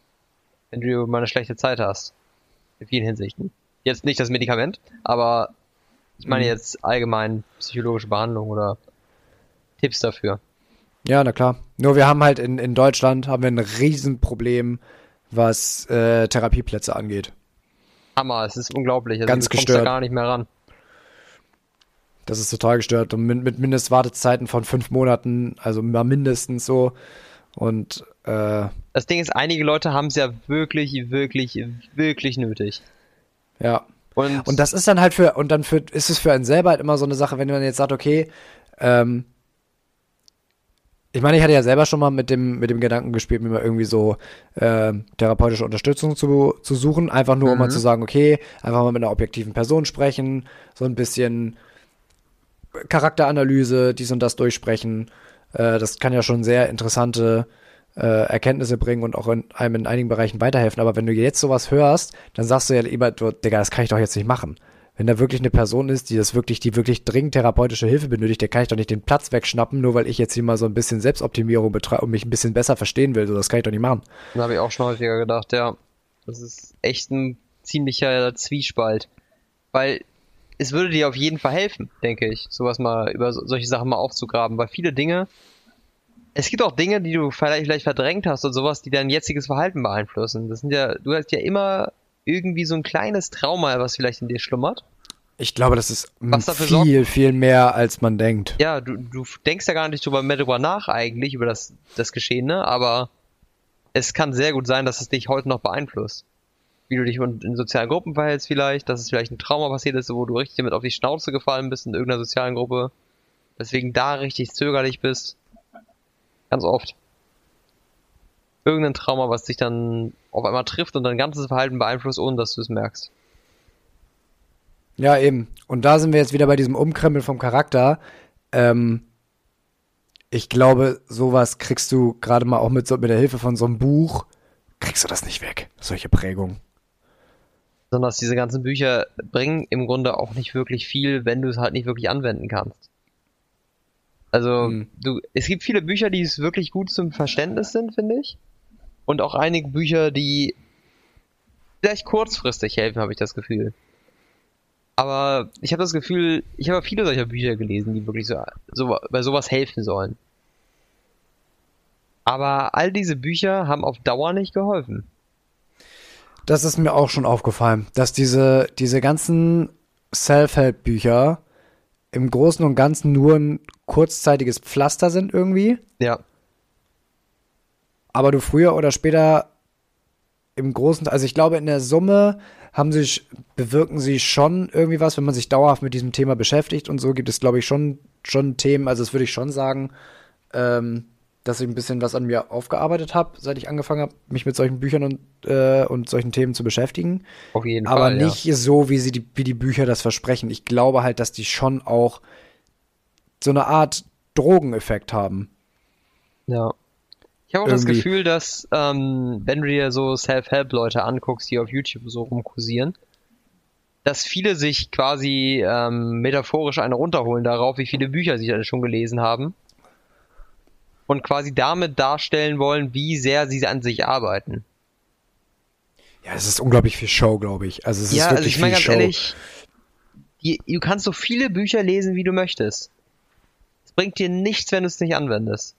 Wenn du mal eine schlechte Zeit hast. In vielen Hinsichten. Jetzt nicht das Medikament, aber ich meine Mhm. jetzt allgemein psychologische Behandlung oder Tipps dafür. Ja, na klar. Nur wir haben halt in, in Deutschland haben wir ein Riesenproblem, was äh, Therapieplätze angeht. Hammer, es ist unglaublich. Also Ganz du gestört. da gar nicht mehr ran. Das ist total gestört. Und mit, mit Mindestwartezeiten von fünf Monaten, also mal mindestens so. Und äh, Das Ding ist, einige Leute haben es ja wirklich, wirklich, wirklich nötig. ja. Und, Und das ist dann halt für, und dann für, ist es für einen selber halt immer so eine Sache, wenn man jetzt sagt, okay, ähm, ich meine, ich hatte ja selber schon mal mit dem, mit dem Gedanken gespielt, mir mal irgendwie so ähm, therapeutische Unterstützung zu, zu suchen, einfach nur, um mal Mhm. zu sagen, okay, einfach mal mit einer objektiven Person sprechen, so ein bisschen Charakteranalyse, dies und das durchsprechen. Äh, das kann ja schon sehr interessante äh, Erkenntnisse bringen und auch in einem in einigen Bereichen weiterhelfen. Aber wenn du jetzt sowas hörst, dann sagst du ja lieber, du, Digga, das kann ich doch jetzt nicht machen. Wenn da wirklich eine Person ist, die das wirklich, die wirklich dringend therapeutische Hilfe benötigt, der kann ich doch nicht den Platz wegschnappen, nur weil ich jetzt hier mal so ein bisschen Selbstoptimierung betreibe und mich ein bisschen besser verstehen will. So, das kann ich doch nicht machen. da habe ich auch schon häufiger gedacht, ja. Das ist echt ein ziemlicher Zwiespalt. Weil es würde dir auf jeden Fall helfen, denke ich, sowas mal über so- solche Sachen mal aufzugraben. Weil viele Dinge, es gibt auch Dinge, die du vielleicht, vielleicht verdrängt hast und sowas, die dein jetziges Verhalten beeinflussen. Das sind ja, du hast ja immer irgendwie so ein kleines Trauma, was vielleicht in dir schlummert. Ich glaube, das ist viel, viel mehr, als man denkt. Ja, du, du denkst ja gar nicht drüber, mehr drüber nach eigentlich, über das, das Geschehene, aber es kann sehr gut sein, dass es dich heute noch beeinflusst. Wie du dich in, in sozialen Gruppen verhältst vielleicht, dass es vielleicht ein Trauma passiert ist, wo du richtig damit auf die Schnauze gefallen bist in irgendeiner sozialen Gruppe. Deswegen da richtig zögerlich bist. Ganz oft. Irgendein Trauma, was dich dann auf einmal trifft und dein ganzes Verhalten beeinflusst, ohne dass du es merkst. Ja, eben. Und da sind wir jetzt wieder bei diesem Umkrempeln vom Charakter. Ähm, ich glaube, sowas kriegst du gerade mal auch mit, so, mit der Hilfe von so einem Buch, kriegst du das nicht weg. Solche Prägungen. Besonders diese ganzen Bücher bringen im Grunde auch nicht wirklich viel, wenn du es halt nicht wirklich anwenden kannst. Also, Hm. du, es gibt viele Bücher, die es wirklich gut zum Verständnis sind, finde ich. Und auch einige Bücher, die vielleicht kurzfristig helfen, habe ich das Gefühl. Aber ich habe das Gefühl, ich habe viele solcher Bücher gelesen, die wirklich so, so bei sowas helfen sollen. Aber all diese Bücher haben auf Dauer nicht geholfen. Das ist mir auch schon aufgefallen, dass diese, diese ganzen Self-Help-Bücher im Großen und Ganzen nur ein kurzzeitiges Pflaster sind irgendwie, Ja. aber du früher oder später im Großen, also ich glaube in der Summe haben sich, bewirken sie schon irgendwie was, wenn man sich dauerhaft mit diesem Thema beschäftigt und so gibt es, glaube ich, schon, schon Themen, also das würde ich schon sagen, ähm, dass ich ein bisschen was an mir aufgearbeitet habe, seit ich angefangen habe, mich mit solchen Büchern und, äh, und solchen Themen zu beschäftigen. Auf jeden Aber Fall. ja. nicht so, wie sie die, wie die Bücher das versprechen. Ich glaube halt, dass die schon auch so eine Art Drogeneffekt haben. Ja. Ich habe auch das Irgendwie. Gefühl, dass, ähm, wenn du dir so Self-Help-Leute anguckst, die auf YouTube so rumkursieren, dass viele sich quasi ähm, metaphorisch eine runterholen darauf, wie viele Bücher sie alle schon gelesen haben. Und quasi damit darstellen wollen, wie sehr sie an sich arbeiten. Ja, es ist unglaublich viel Show, glaube ich. Also es ja, ist also wirklich ich meine viel ganz Show. ehrlich, die, du kannst so viele Bücher lesen, wie du möchtest. Es bringt dir nichts, wenn du es nicht anwendest.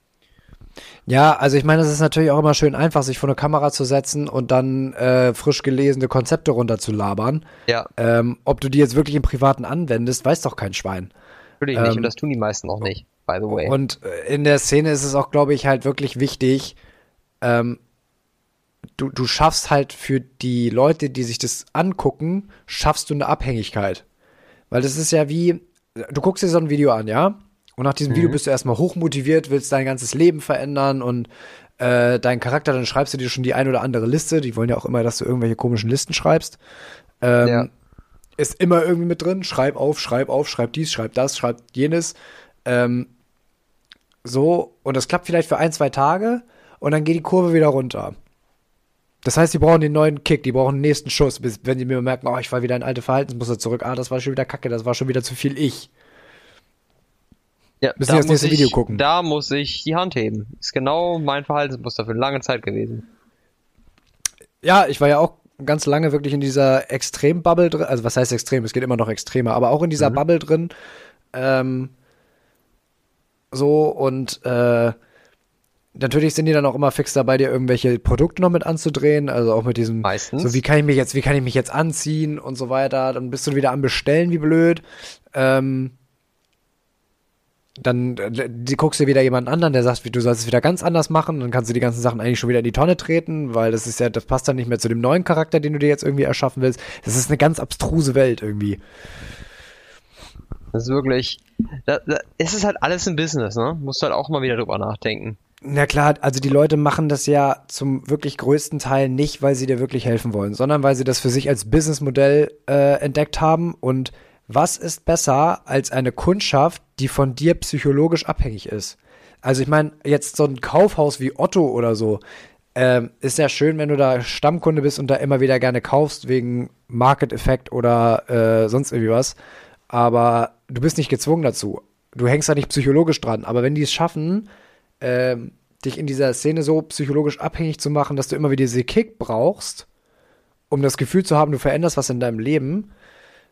Ja, also ich meine, es ist natürlich auch immer schön einfach, sich vor eine Kamera zu setzen und dann äh, frisch gelesene Konzepte runterzulabern. Ja, Ähm, ob du die jetzt wirklich im Privaten anwendest, weiß doch kein Schwein. natürlich nicht. Ähm, Und das tun die meisten auch nicht, by the way. Und äh, in der Szene ist es auch, glaube ich, halt wirklich wichtig, ähm, du, du schaffst halt für die Leute, die sich das angucken, schaffst du eine Abhängigkeit. Weil das ist ja wie, du guckst dir so ein Video an, ja? Und nach diesem Video bist du erstmal hochmotiviert, willst dein ganzes Leben verändern und äh, deinen Charakter, dann schreibst du dir schon die ein oder andere Liste. Die wollen ja auch immer, dass du irgendwelche komischen Listen schreibst. Ähm, Ja. Ist immer irgendwie mit drin. Schreib auf, schreib auf, schreib dies, schreib das, schreib jenes. Ähm, so, und das klappt vielleicht für ein, zwei Tage und dann geht die Kurve wieder runter. Das heißt, die brauchen den neuen Kick, die brauchen den nächsten Schuss, bis wenn die mir merken, oh, ich war wieder in alte Verhaltensmuster zurück, ah, das war schon wieder kacke, das war schon wieder zu viel ich. Ja, Müssen wir das nächste ich, Video gucken. Da muss ich die Hand heben. Ist genau mein Verhaltensmuster für lange Zeit gewesen. Ja, ich war ja auch ganz lange wirklich in dieser Extrem-Bubble drin, also was heißt extrem, es geht immer noch extremer, aber auch in dieser mhm. Bubble drin. Ähm, so und äh, natürlich sind die dann auch immer fix dabei, dir irgendwelche Produkte noch mit anzudrehen, also auch mit diesem, Meistens. so wie kann ich mich jetzt, wie kann ich mich jetzt anziehen und so weiter. Dann bist du wieder am Bestellen, wie blöd. Ähm, dann die guckst du wieder jemand anderen, der sagt, du sollst es wieder ganz anders machen, dann kannst du die ganzen Sachen eigentlich schon wieder in die Tonne treten, weil das ist ja, das passt dann nicht mehr zu dem neuen Charakter, den du dir jetzt irgendwie erschaffen willst. Das ist eine ganz abstruse Welt irgendwie. Das ist wirklich, da, da, es ist halt alles ein Business, ne? Musst halt auch mal wieder drüber nachdenken. Na klar, also die Leute machen das ja zum wirklich größten Teil nicht, weil sie dir wirklich helfen wollen, sondern weil sie das für sich als Businessmodell äh, entdeckt haben und was ist besser als eine Kundschaft, die von dir psychologisch abhängig ist? Also ich meine, jetzt so ein Kaufhaus wie Otto oder so, ähm, ist ja schön, wenn du da Stammkunde bist und da immer wieder gerne kaufst wegen Market-Effekt oder äh, sonst irgendwie was. Aber du bist nicht gezwungen dazu. Du hängst da nicht psychologisch dran. Aber wenn die es schaffen, ähm, dich in dieser Szene so psychologisch abhängig zu machen, dass du immer wieder diese Kick brauchst, um das Gefühl zu haben, du veränderst was in deinem Leben,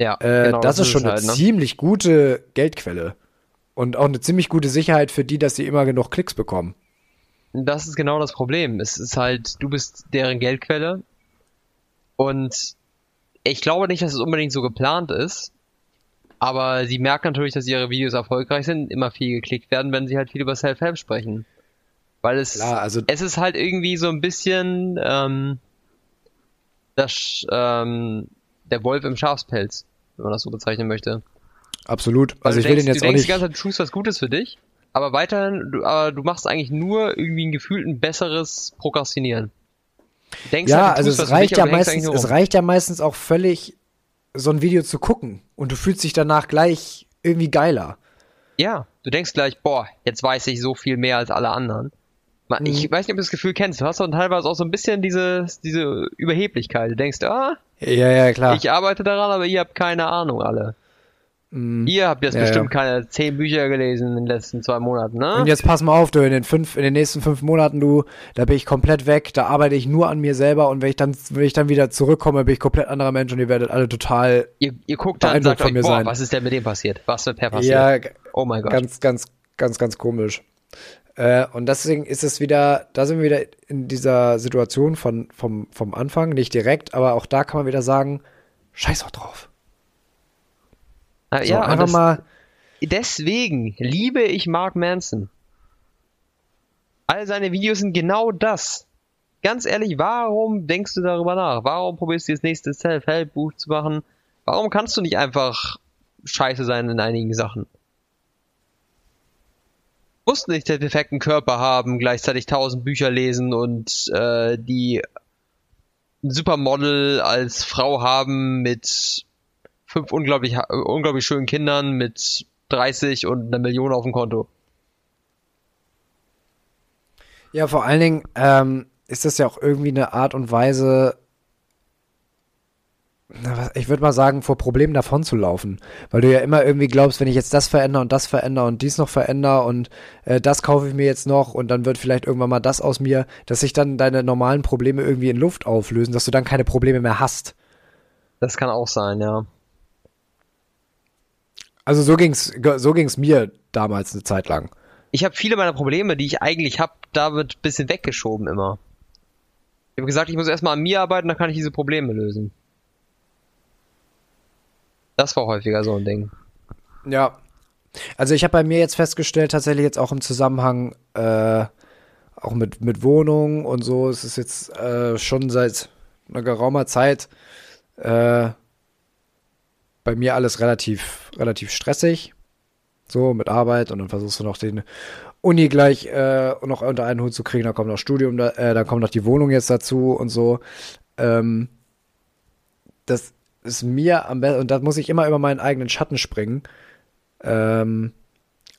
ja, äh, genau, das, das, ist schon halt, eine ne? ziemlich gute Geldquelle. Und auch eine ziemlich gute Sicherheit für die, dass sie immer genug Klicks bekommen. Das ist genau das Problem. Es ist halt, du bist deren Geldquelle. Und ich glaube nicht, dass es unbedingt so geplant ist. Aber sie merken natürlich, dass ihre Videos erfolgreich sind, immer viel geklickt werden, wenn sie halt viel über Self-Help sprechen. Weil es, Klar, also es ist halt irgendwie so ein bisschen ähm, das, ähm, der Wolf im Schafspelz wenn man das so bezeichnen möchte. Absolut. Also, also ich will den jetzt du auch nicht. Die ganze Zeit, du tust was Gutes für dich, aber weiterhin, du, aber du machst eigentlich nur irgendwie ein gefühlt ein besseres Prokrastinieren. Du denkst ja, halt, also es reicht dich, ja meistens, es reicht ja meistens auch völlig, so ein Video zu gucken und du fühlst dich danach gleich irgendwie geiler. Ja, du denkst gleich, boah, jetzt weiß ich so viel mehr als alle anderen. Man, Ich mhm. weiß nicht, ob du das Gefühl kennst. Du hast doch teilweise auch so ein bisschen diese, diese Überheblichkeit. Du denkst, ah, ja, ja, klar. Ich arbeite daran, aber ihr habt keine Ahnung alle. Mm. Ihr habt jetzt ja, bestimmt ja. keine zehn Bücher gelesen in den letzten zwei Monaten, ne? Und jetzt pass mal auf, du, in den fünf, in den nächsten fünf Monaten, du, da bin ich komplett weg, da arbeite ich nur an mir selber und wenn ich dann, wenn ich dann wieder zurückkomme, bin ich komplett anderer Mensch und ihr werdet alle total Ihr, ihr guckt dann und sagt euch, boah, sein. was ist denn mit dem passiert? Was mit Per passiert? Ja, oh mein Gott. Ganz, ganz, ganz, ganz komisch. Äh, und deswegen ist es wieder, da sind wir wieder in dieser Situation von, vom, vom Anfang, nicht direkt, aber auch da kann man wieder sagen, scheiß auch drauf. Ah, so, ja, einfach mal. Deswegen liebe ich Mark Manson. All seine Videos sind genau das. Ganz ehrlich, warum denkst du darüber nach? Warum probierst du das nächste Self-Help-Buch zu machen? Warum kannst du nicht einfach scheiße sein in einigen Sachen? musst nicht den perfekten Körper haben, gleichzeitig tausend Bücher lesen und äh, die ein Supermodel als Frau haben mit fünf unglaublich, unglaublich schönen Kindern mit 30 und einer Million auf dem Konto. Ja, vor allen Dingen ähm, ist das ja auch irgendwie eine Art und Weise, ich würde mal sagen, vor Problemen davon zu laufen. Weil du ja immer irgendwie glaubst, wenn ich jetzt das verändere und das verändere und dies noch verändere und äh, das kaufe ich mir jetzt noch und dann wird vielleicht irgendwann mal das aus mir, dass sich dann deine normalen Probleme irgendwie in Luft auflösen, dass du dann keine Probleme mehr hast. Das kann auch sein, ja. Also so ging's, so ging's mir damals eine Zeit lang. Ich habe viele meiner Probleme, die ich eigentlich habe, da wird ein bisschen weggeschoben immer. Ich habe gesagt, ich muss erstmal an mir arbeiten, dann kann ich diese Probleme lösen. Das war häufiger so ein Ding. Ja. Also ich habe bei mir jetzt festgestellt, tatsächlich jetzt auch im Zusammenhang äh, auch mit, mit Wohnungen und so, es ist jetzt äh, schon seit einer geraumer Zeit äh, bei mir alles relativ, relativ stressig. So, mit Arbeit und dann versuchst du noch den Uni gleich äh, noch unter einen Hut zu kriegen, dann kommt noch Studium, da, äh, dann kommt noch die Wohnung jetzt dazu und so. Ähm, das ist mir am besten, und da muss ich immer über meinen eigenen Schatten springen, ähm,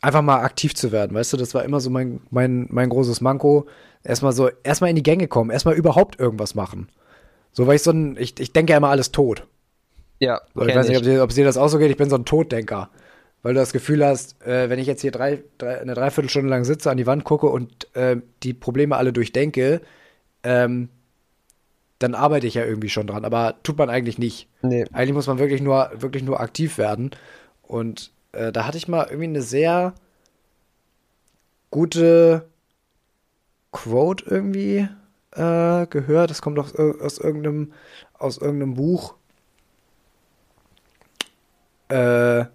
einfach mal aktiv zu werden, weißt du, das war immer so mein, mein, mein großes Manko. Erstmal so, erstmal in die Gänge kommen, erstmal überhaupt irgendwas machen. So, weil ich so ein, ich, ich denke ja immer alles tot. Ja. So, ich weiß nicht, ob dir, ob dir das auch so geht, ich bin so ein Toddenker. Weil du das Gefühl hast, äh, wenn ich jetzt hier drei, drei, eine Dreiviertelstunde lang sitze, an die Wand gucke und äh, die Probleme alle durchdenke, ähm, dann arbeite ich ja irgendwie schon dran. Aber tut man eigentlich nicht. Nee. Eigentlich muss man wirklich nur, wirklich nur aktiv werden. Und äh, da hatte ich mal irgendwie eine sehr gute Quote irgendwie äh, gehört. Das kommt aus, aus irgendeinem, aus irgendeinem Buch. Äh,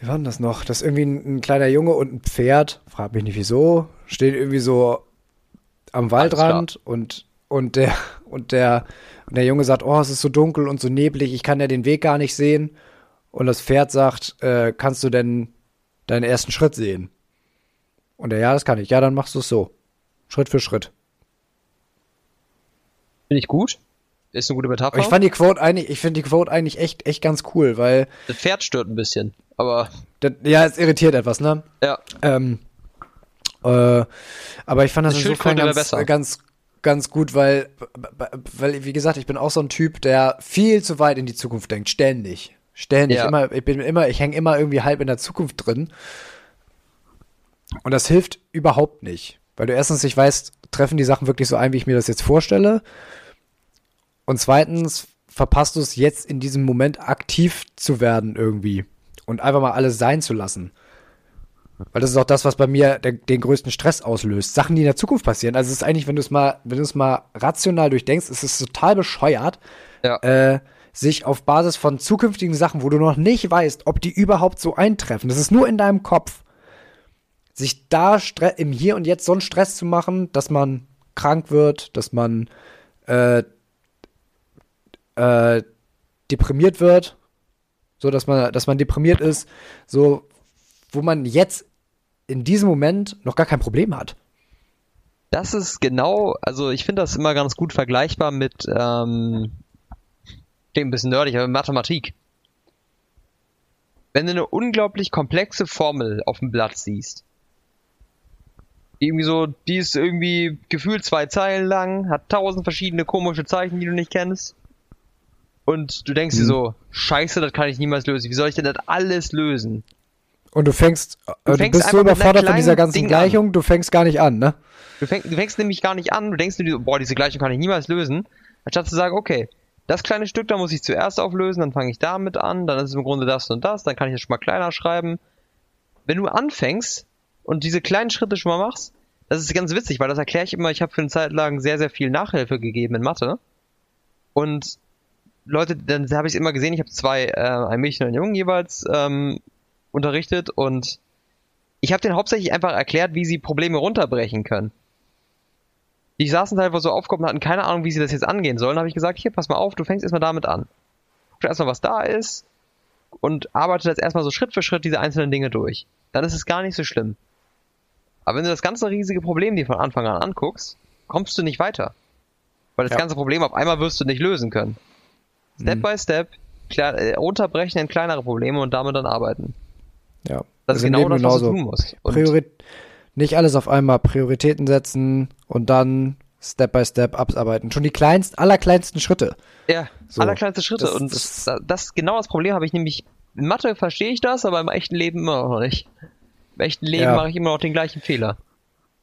wie war denn das noch? Das ist irgendwie ein, ein, kleiner Junge und ein Pferd, frag mich nicht wieso, stehen irgendwie so am Waldrand und, und der, und der, und der Junge sagt, oh, es ist so dunkel und so neblig, ich kann ja den Weg gar nicht sehen. Und das Pferd sagt, äh, kannst du denn deinen ersten Schritt sehen? Und er, ja, das kann ich. Ja, dann machst du es so. Schritt für Schritt. Finde ich gut. Ist eine gute Metapher. ich fand die Quote eigentlich, ich finde die Quote eigentlich echt, echt ganz cool, weil. Das Pferd stört ein bisschen, aber. Das, ja, es irritiert etwas, ne? Ja. Ähm, äh, aber ich fand das, das insofern ganz, ganz, ganz gut, weil, weil, wie gesagt, ich bin auch so ein Typ, der viel zu weit in die Zukunft denkt, ständig. Ständig. Ja. Immer, ich bin immer, ich hänge immer irgendwie halb in der Zukunft drin. Und das hilft überhaupt nicht. Weil du erstens nicht weißt, treffen die Sachen wirklich so ein, wie ich mir das jetzt vorstelle. Und zweitens verpasst du es jetzt in diesem Moment aktiv zu werden irgendwie. Und einfach mal alles sein zu lassen. Weil das ist auch das, was bei mir der, den größten Stress auslöst. Sachen, die in der Zukunft passieren. Also es ist eigentlich, wenn du es mal, wenn du es mal rational durchdenkst, ist es total bescheuert, ja. äh, sich auf Basis von zukünftigen Sachen, wo du noch nicht weißt, ob die überhaupt so eintreffen. Das ist nur in deinem Kopf sich da im Hier und Jetzt so einen Stress zu machen, dass man krank wird, dass man äh, äh, deprimiert wird, so dass man, dass man deprimiert ist, so wo man jetzt in diesem Moment noch gar kein Problem hat. Das ist genau, also ich finde das immer ganz gut vergleichbar mit, ähm, ein bisschen nerdig, aber Mathematik. Wenn du eine unglaublich komplexe Formel auf dem Blatt siehst, irgendwie so, die ist irgendwie gefühlt zwei Zeilen lang, hat tausend verschiedene komische Zeichen, die du nicht kennst. Und du denkst hm. dir so, scheiße, das kann ich niemals lösen. Wie soll ich denn das alles lösen? Und du fängst, du, äh, fängst du bist so überfordert von dieser ganzen Ding Gleichung, an. du fängst gar nicht an, ne? Du fängst, du fängst nämlich gar nicht an, du denkst dir, boah, diese Gleichung kann ich niemals lösen. Anstatt zu sagen, okay, das kleine Stück, da muss ich zuerst auflösen, dann fange ich damit an, dann ist es im Grunde das und das, dann kann ich das schon mal kleiner schreiben. Wenn du anfängst, und diese kleinen Schritte schon mal machst, das ist ganz witzig, weil das erkläre ich immer, ich habe für eine Zeit lang sehr, sehr viel Nachhilfe gegeben in Mathe. Und Leute, dann habe ich es immer gesehen, ich habe zwei, äh, ein Mädchen und einen Jungen jeweils ähm, unterrichtet und ich habe denen hauptsächlich einfach erklärt, wie sie Probleme runterbrechen können. Die saßen teilweise so aufgekommen und hatten keine Ahnung, wie sie das jetzt angehen sollen. habe ich gesagt, hier, pass mal auf, du fängst erstmal damit an. Guck erstmal, was da ist und arbeite jetzt erstmal so Schritt für Schritt diese einzelnen Dinge durch dann ist es gar nicht so schlimm. Aber wenn du das ganze riesige Problem dir von Anfang an anguckst, kommst du nicht weiter. Weil das ja. ganze Problem auf einmal wirst du nicht lösen können. Step mhm. by Step klar, äh, runterbrechen in kleinere Probleme und damit dann arbeiten. Ja. Das ist genau das, was du tun musst. Priorit nicht alles auf einmal, Prioritäten setzen und dann Step by Step abarbeiten. Schon die kleinsten, allerkleinsten Schritte. Ja, so. allerkleinste Schritte. Das, und das, das, genau das Problem habe ich nämlich in Mathe verstehe ich das, aber im echten Leben immer noch nicht. Im echten Leben ja. mache ich immer noch den gleichen Fehler.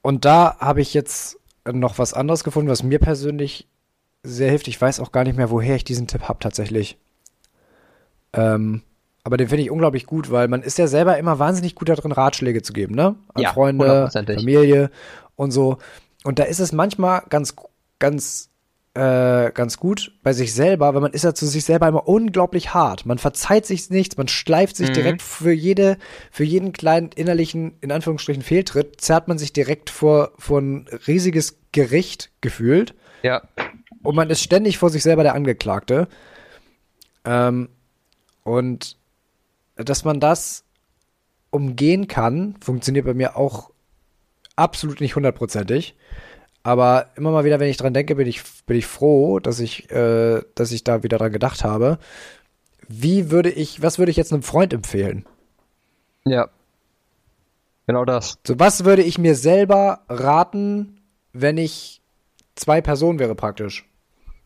Und da habe ich jetzt noch was anderes gefunden, was mir persönlich sehr hilft. Ich weiß auch gar nicht mehr, woher ich diesen Tipp habe tatsächlich. Ähm, aber den finde ich unglaublich gut, weil man ist ja selber immer wahnsinnig gut darin, Ratschläge zu geben, ne? An ja, Freunde, Familie und so. Und da ist es manchmal ganz, ganz äh, ganz gut bei sich selber, weil man ist ja zu sich selber immer unglaublich hart. Man verzeiht sich nichts, man schleift sich mhm. direkt für jede, für jeden kleinen innerlichen, in Anführungsstrichen, Fehltritt, zerrt man sich direkt vor, vor ein riesiges Gericht gefühlt. Ja. Und man ist ständig vor sich selber der Angeklagte. Ähm, und dass man das umgehen kann, funktioniert bei mir auch absolut nicht hundertprozentig. Aber immer mal wieder, wenn ich dran denke, bin ich, bin ich froh, dass ich, äh, dass ich da wieder dran gedacht habe. Wie würde ich, was würde ich jetzt einem Freund empfehlen? Ja. Genau das. So, was würde ich mir selber raten, wenn ich zwei Personen wäre praktisch?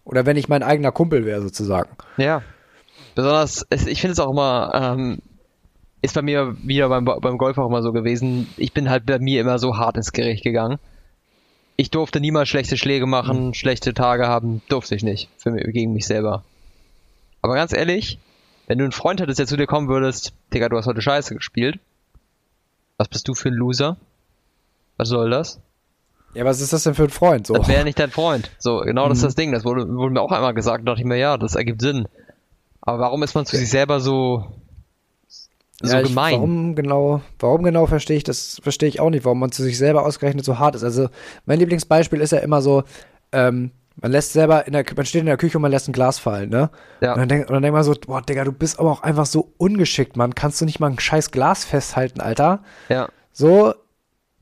Oder wenn ich mein eigener Kumpel wäre, sozusagen. Ja. Besonders, ich finde es auch immer, ähm, ist bei mir wieder beim, beim Golf auch immer so gewesen. Ich bin halt bei mir immer so hart ins Gericht gegangen Ich durfte niemals schlechte Schläge machen, mhm. schlechte Tage haben, durfte ich nicht. Für mich, gegen mich selber. Aber ganz ehrlich, wenn du einen Freund hättest, der zu dir kommen würdest, Digga, du hast heute Scheiße gespielt. Was bist du für ein Loser? Was soll das? Ja, was ist das denn für ein Freund? So? Das wäre nicht dein Freund. So, genau mhm. das ist mhm. das Ding. Das wurde, wurde mir auch einmal gesagt. Da dachte ich mir, ja, das ergibt Sinn. Aber warum ist man zu sich selber so, so ja, gemein? Ich, warum genau, warum genau verstehe ich das, verstehe ich auch nicht, warum man zu sich selber ausgerechnet so hart ist. Also, mein Lieblingsbeispiel ist ja immer so, ähm, man lässt selber in der, man steht in der Küche und man lässt ein Glas fallen, ne? Ja. Und dann, denk, und dann denkt man so, boah, Digga, du bist aber auch einfach so ungeschickt, Mann. Kannst du nicht mal ein scheiß Glas festhalten, Alter? Ja. So,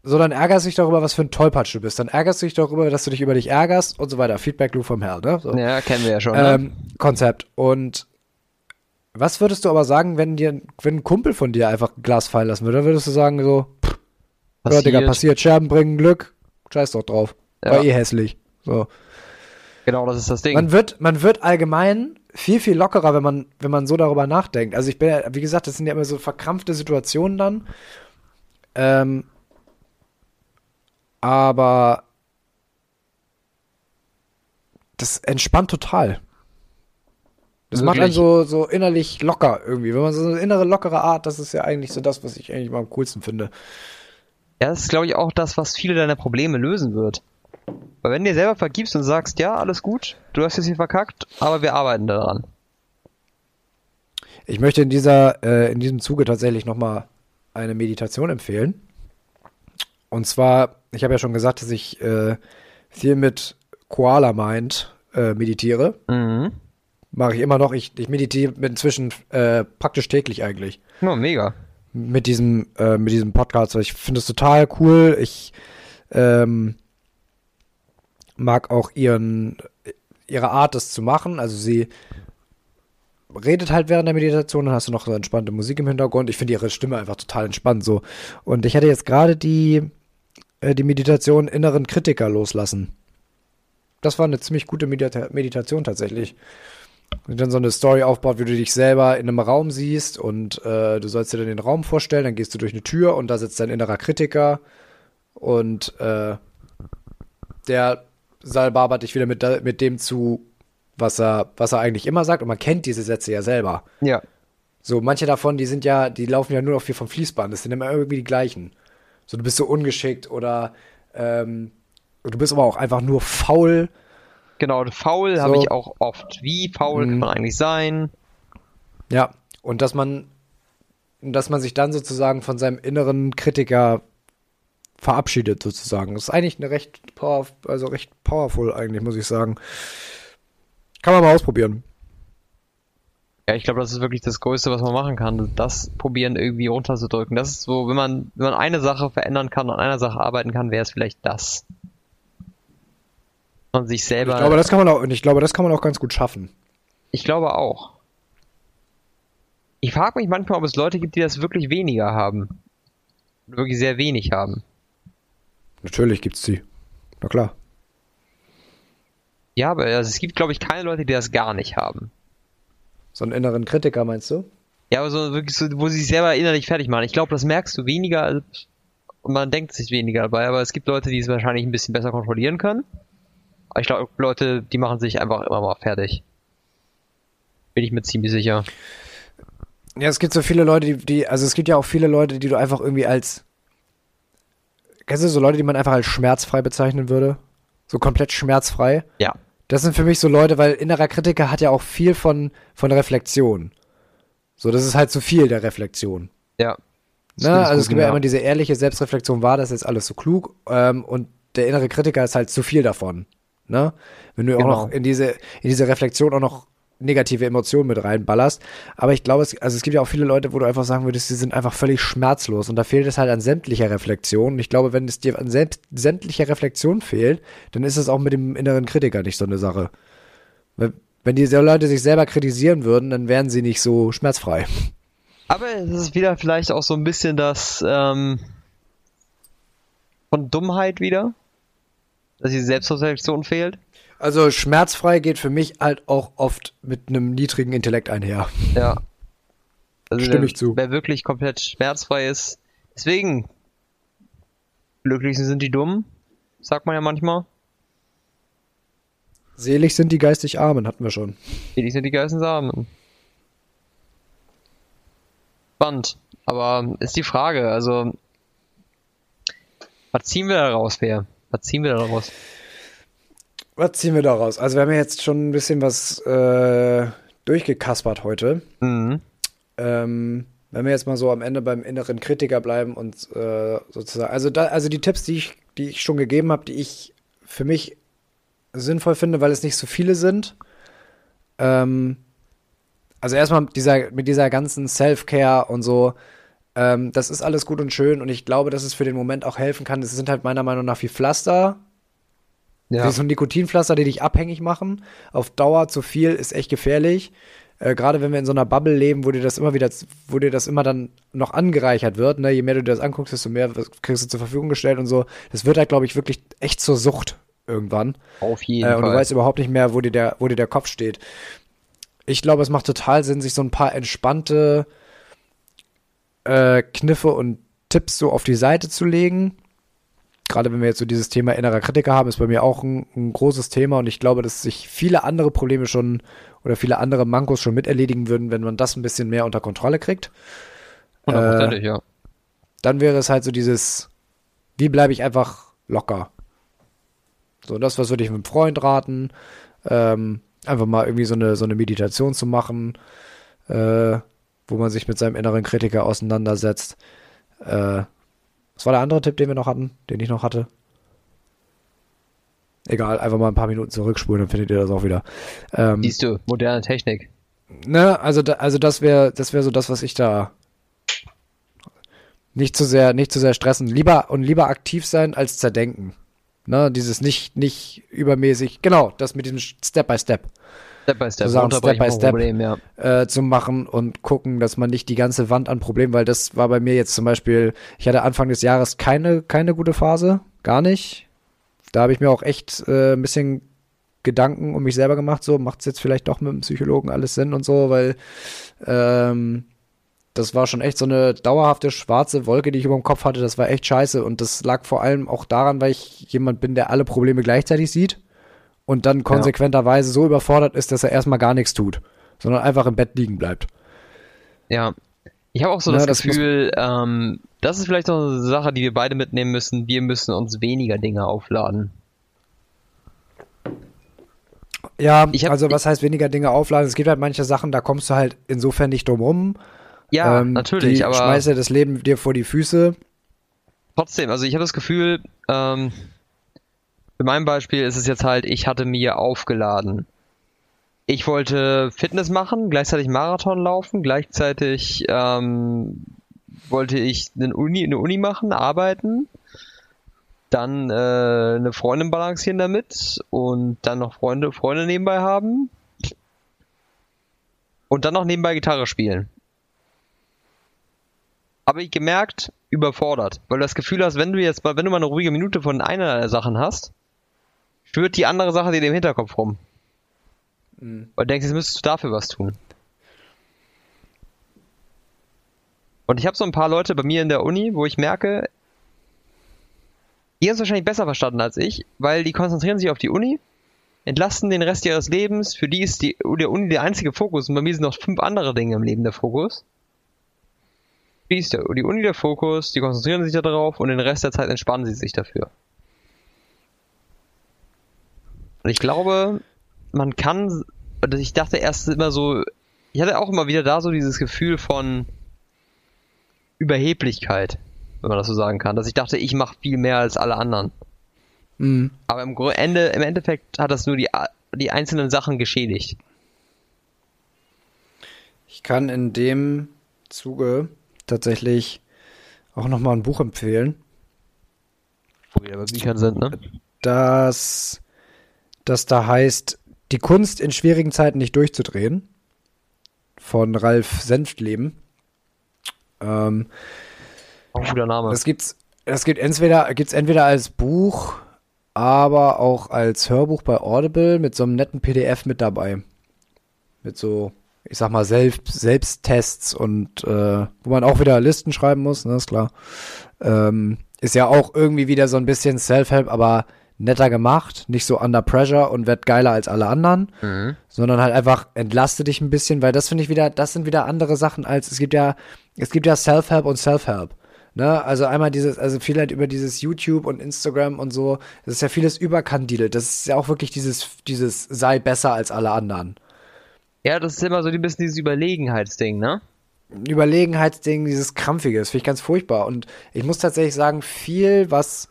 so, dann ärgerst du dich darüber, was für ein Tollpatsch du bist. Dann ärgerst du dich darüber, dass du dich über dich ärgerst und so weiter. Feedback Loop vom Herrn, ne? So. Ja, kennen wir ja schon. Ne? Ähm, Konzept. Und was würdest du aber sagen, wenn dir, wenn ein Kumpel von dir einfach ein Glas fallen lassen würde? Dann würdest du sagen so, pff, passiert. Digga, passiert, Scherben bringen Glück, scheiß doch drauf. Ja. War eh hässlich. So. Genau, das ist das Ding. Man wird, man wird allgemein viel, viel lockerer, wenn man, wenn man so darüber nachdenkt. Also ich bin ja, wie gesagt, das sind ja immer so verkrampfte Situationen dann. Ähm, aber das entspannt total. Das Wirklich? macht einen so, so innerlich locker irgendwie. Wenn man so eine innere lockere Art, das ist ja eigentlich so das, was ich eigentlich mal am coolsten finde. Ja, das ist, glaube ich, auch das, was viele deiner Probleme lösen wird. Weil wenn du dir selber vergibst und sagst, ja, alles gut, du hast jetzt hier verkackt, aber wir arbeiten daran. Ich möchte in dieser, äh, in diesem Zuge tatsächlich nochmal eine Meditation empfehlen. Und zwar, ich habe ja schon gesagt, dass ich äh, viel mit Koala Mind äh, meditiere. Mhm. Mache ich immer noch. Ich, ich meditiere inzwischen äh, praktisch täglich eigentlich. Oh, mega. Mit diesem, äh, mit diesem Podcast. Ich finde es total cool. Ich ähm, mag auch ihren, ihre Art, das zu machen. Also sie redet halt während der Meditation, dann hast du noch so entspannte Musik im Hintergrund. Ich finde ihre Stimme einfach total entspannt so. Und ich hatte jetzt gerade die, äh, die Meditation inneren Kritiker loslassen. Das war eine ziemlich gute Medita Meditation tatsächlich. Und dann so eine Story aufbaut, wie du dich selber in einem Raum siehst und äh, du sollst dir dann den Raum vorstellen, dann gehst du durch eine Tür und da sitzt dein innerer Kritiker und äh, der salbabert dich wieder mit, mit dem zu, was er, was er eigentlich immer sagt und man kennt diese Sätze ja selber. Ja. So, manche davon, die sind ja, die laufen ja nur noch viel vom Fließband, das sind immer irgendwie die gleichen. So, du bist so ungeschickt oder ähm, du bist aber auch einfach nur faul Genau, faul so. habe ich auch oft. Wie faul mhm. kann man eigentlich sein? Ja, und dass man, dass man sich dann sozusagen von seinem inneren Kritiker verabschiedet sozusagen. Das ist eigentlich eine recht power, also recht powerful eigentlich, muss ich sagen. Kann man mal ausprobieren. Ja, ich glaube, das ist wirklich das Größte, was man machen kann. Das probieren irgendwie runterzudrücken. Das ist so, wenn man, wenn man eine Sache verändern kann und an einer Sache arbeiten kann, wäre es vielleicht das man sich selber. Ich glaube, das kann man auch, und ich glaube, das kann man auch ganz gut schaffen. Ich glaube auch. Ich frage mich manchmal, ob es Leute gibt, die das wirklich weniger haben. Wirklich sehr wenig haben. Natürlich gibt's sie. Na klar. Ja, aber also es gibt, glaube ich, keine Leute, die das gar nicht haben. So einen inneren Kritiker, meinst du? Ja, aber so wirklich so, wo sie sich selber innerlich fertig machen. Ich glaube, das merkst du weniger und man denkt sich weniger dabei, aber es gibt Leute, die es wahrscheinlich ein bisschen besser kontrollieren können. Aber ich glaube, Leute, die machen sich einfach immer mal fertig. Bin ich mir ziemlich sicher. Ja, es gibt so viele Leute, die, die, also es gibt ja auch viele Leute, die du einfach irgendwie als, kennst du so Leute, die man einfach als schmerzfrei bezeichnen würde? So komplett schmerzfrei? Ja. Das sind für mich so Leute, weil innerer Kritiker hat ja auch viel von, von Reflexion. So, das ist halt zu viel der Reflexion. Ja. Na, also es gibt ja immer diese ehrliche Selbstreflexion, war das jetzt alles so klug? Ähm, und der innere Kritiker ist halt zu viel davon. Ne? Wenn du genau. auch noch in diese, in diese Reflexion auch noch negative Emotionen mit reinballerst. Aber ich glaube, es, also es gibt ja auch viele Leute, wo du einfach sagen würdest, sie sind einfach völlig schmerzlos und da fehlt es halt an sämtlicher Reflexion. Und ich glaube, wenn es dir an sämtlicher Reflexion fehlt, dann ist es auch mit dem inneren Kritiker nicht so eine Sache. Wenn diese Leute sich selber kritisieren würden, dann wären sie nicht so schmerzfrei. Aber es ist wieder vielleicht auch so ein bisschen das ähm, von Dummheit wieder dass die Selbstreflexion fehlt? Also schmerzfrei geht für mich halt auch oft mit einem niedrigen Intellekt einher. Ja. Also Stimme wer, ich zu. Wer wirklich komplett schmerzfrei ist. Deswegen, glücklich sind die Dummen. sagt man ja manchmal. Selig sind die geistig Armen, hatten wir schon. Selig sind die geistig Armen. Spannend. Aber ist die Frage, also was ziehen wir daraus, Bär? Was ziehen wir daraus? Was ziehen wir daraus? Also wir haben ja jetzt schon ein bisschen was äh, durchgekaspert heute. Mhm. Ähm, wenn wir jetzt mal so am Ende beim inneren Kritiker bleiben und äh, sozusagen, also da, also die Tipps, die ich, die ich schon gegeben habe, die ich für mich sinnvoll finde, weil es nicht so viele sind. Ähm, also erstmal mit dieser, mit dieser ganzen Self-Care und so, ähm, das ist alles gut und schön und ich glaube, dass es für den Moment auch helfen kann. Es sind halt meiner Meinung nach wie Pflaster. Ja. Wie so ein Nikotinpflaster, die dich abhängig machen. Auf Dauer zu viel ist echt gefährlich. Äh, Gerade wenn wir in so einer Bubble leben, wo dir das immer wieder, wo dir das immer dann noch angereichert wird, ne? je mehr du dir das anguckst, desto mehr kriegst du zur Verfügung gestellt und so. Das wird halt, glaube ich, wirklich echt zur Sucht irgendwann. Auf jeden äh, und Fall. Und du weißt überhaupt nicht mehr, wo dir der, wo dir der Kopf steht. Ich glaube, es macht total Sinn, sich so ein paar entspannte äh, Kniffe und Tipps so auf die Seite zu legen. Gerade wenn wir jetzt so dieses Thema innerer Kritiker haben, ist bei mir auch ein, ein großes Thema und ich glaube, dass sich viele andere Probleme schon oder viele andere Mankos schon miterledigen würden, wenn man das ein bisschen mehr unter Kontrolle kriegt. Hundertprozentig, äh, ja. Dann wäre es halt so dieses, wie bleibe ich einfach locker? So, das, was würde ich mit einem Freund raten, ähm, einfach mal irgendwie so eine, so eine Meditation zu machen, äh, wo man sich mit seinem inneren Kritiker auseinandersetzt. Äh, was war der andere Tipp, den wir noch hatten, den ich noch hatte? Egal, einfach mal ein paar Minuten zurückspulen, dann findet ihr das auch wieder. Ähm, Siehst du, moderne Technik. Ne, also, da, also das wäre das wäre so das, was ich da nicht zu sehr, nicht zu sehr stressen. Lieber und lieber aktiv sein als zerdenken. Ne, dieses nicht, nicht übermäßig, genau, das mit diesem Step by Step. Step by Step, Step by Step Problem, ja. äh, zu machen und gucken, dass man nicht die ganze Wand an Problemen, weil das war bei mir jetzt zum Beispiel, ich hatte Anfang des Jahres keine, keine gute Phase, gar nicht. Da habe ich mir auch echt äh, ein bisschen Gedanken um mich selber gemacht, so macht es jetzt vielleicht doch mit dem Psychologen alles Sinn und so, weil ähm, das war schon echt so eine dauerhafte schwarze Wolke, die ich über dem Kopf hatte. Das war echt scheiße. Und das lag vor allem auch daran, weil ich jemand bin, der alle Probleme gleichzeitig sieht und dann konsequenterweise ja. so überfordert ist, dass er erstmal gar nichts tut, sondern einfach im Bett liegen bleibt. Ja. Ich habe auch so ja, das, das Gefühl, ähm, das ist vielleicht noch eine Sache, die wir beide mitnehmen müssen. Wir müssen uns weniger Dinge aufladen. Ja, hab, also was heißt weniger Dinge aufladen? Es gibt halt manche Sachen, da kommst du halt insofern nicht drum rum. Ja, ähm, natürlich, die aber. Schmeißt ja das Leben dir vor die Füße. Trotzdem, also ich habe das Gefühl, ähm, für mein Beispiel ist es jetzt halt, ich hatte mir aufgeladen. Ich wollte Fitness machen, gleichzeitig Marathon laufen, gleichzeitig ähm, wollte ich eine Uni, eine Uni machen, arbeiten, dann äh, eine Freundin balancieren damit und dann noch Freunde, Freunde nebenbei haben und dann noch nebenbei Gitarre spielen habe ich gemerkt, überfordert. Weil du das Gefühl hast, wenn du jetzt mal, wenn du mal eine ruhige Minute von einer der Sachen hast, spürt die andere Sache dir im Hinterkopf rum. Mhm. Und denkst, jetzt müsstest du dafür was tun. Und ich habe so ein paar Leute bei mir in der Uni, wo ich merke, die haben es wahrscheinlich besser verstanden als ich, weil die konzentrieren sich auf die Uni, entlasten den Rest ihres Lebens. Für die ist die, der Uni der einzige Fokus und bei mir sind noch fünf andere Dinge im Leben der Fokus die ist der, die Uni der Fokus, die konzentrieren sich darauf und den Rest der Zeit entspannen sie sich dafür. Und ich glaube, man kann, also ich dachte erst immer so, ich hatte auch immer wieder da so dieses Gefühl von Überheblichkeit, wenn man das so sagen kann, dass ich dachte, ich mache viel mehr als alle anderen. Mhm. Aber im Ende, im Endeffekt hat das nur die, die einzelnen Sachen geschädigt. Ich kann in dem Zuge tatsächlich auch nochmal ein Buch empfehlen. Wo wir bei Büchern sind, ne? Das, das da heißt Die Kunst in schwierigen Zeiten nicht durchzudrehen. Von Ralf Senftleben. Ähm, ein guter Name. Das gibt's, das gibt entweder, gibt's entweder als Buch, aber auch als Hörbuch bei Audible mit so einem netten PDF mit dabei. Mit so ich sag mal, Selbst, Selbsttests und äh, wo man auch wieder Listen schreiben muss, ne, ist klar. Ähm, ist ja auch irgendwie wieder so ein bisschen Self-Help, aber netter gemacht, nicht so under pressure und wird geiler als alle anderen, Mhm. sondern halt einfach entlaste dich ein bisschen, weil das finde ich wieder, das sind wieder andere Sachen als, es gibt ja, es gibt ja Self-Help und Self-Help. Ne, also einmal dieses, also viel halt über dieses YouTube und Instagram und so, das ist ja vieles überkandidelt. Das ist ja auch wirklich dieses, dieses sei besser als alle anderen. Ja, das ist immer so ein bisschen dieses Überlegenheitsding, ne? Überlegenheitsding, dieses Krampfige, das finde ich ganz furchtbar. Und ich muss tatsächlich sagen, viel, was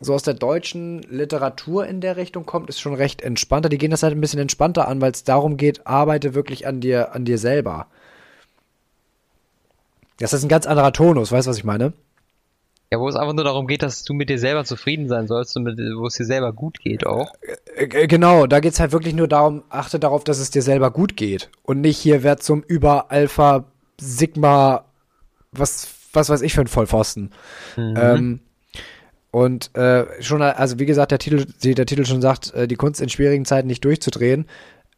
so aus der deutschen Literatur in der Richtung kommt, ist schon recht entspannter. Die gehen das halt ein bisschen entspannter an, weil es darum geht, arbeite wirklich an dir, an dir selber. Das ist ein ganz anderer Tonus, weißt du, was ich meine? Ja, wo es einfach nur darum geht, dass du mit dir selber zufrieden sein sollst und mit, wo es dir selber gut geht auch. Äh, äh, Genau, da geht's halt wirklich nur darum, achte darauf, dass es dir selber gut geht. Und nicht hier werd zum Über Alpha Sigma, was, was weiß ich für ein Vollpfosten. Ähm, und äh, schon, also wie gesagt, der Titel, der Titel schon sagt, äh, die Kunst in schwierigen Zeiten nicht durchzudrehen.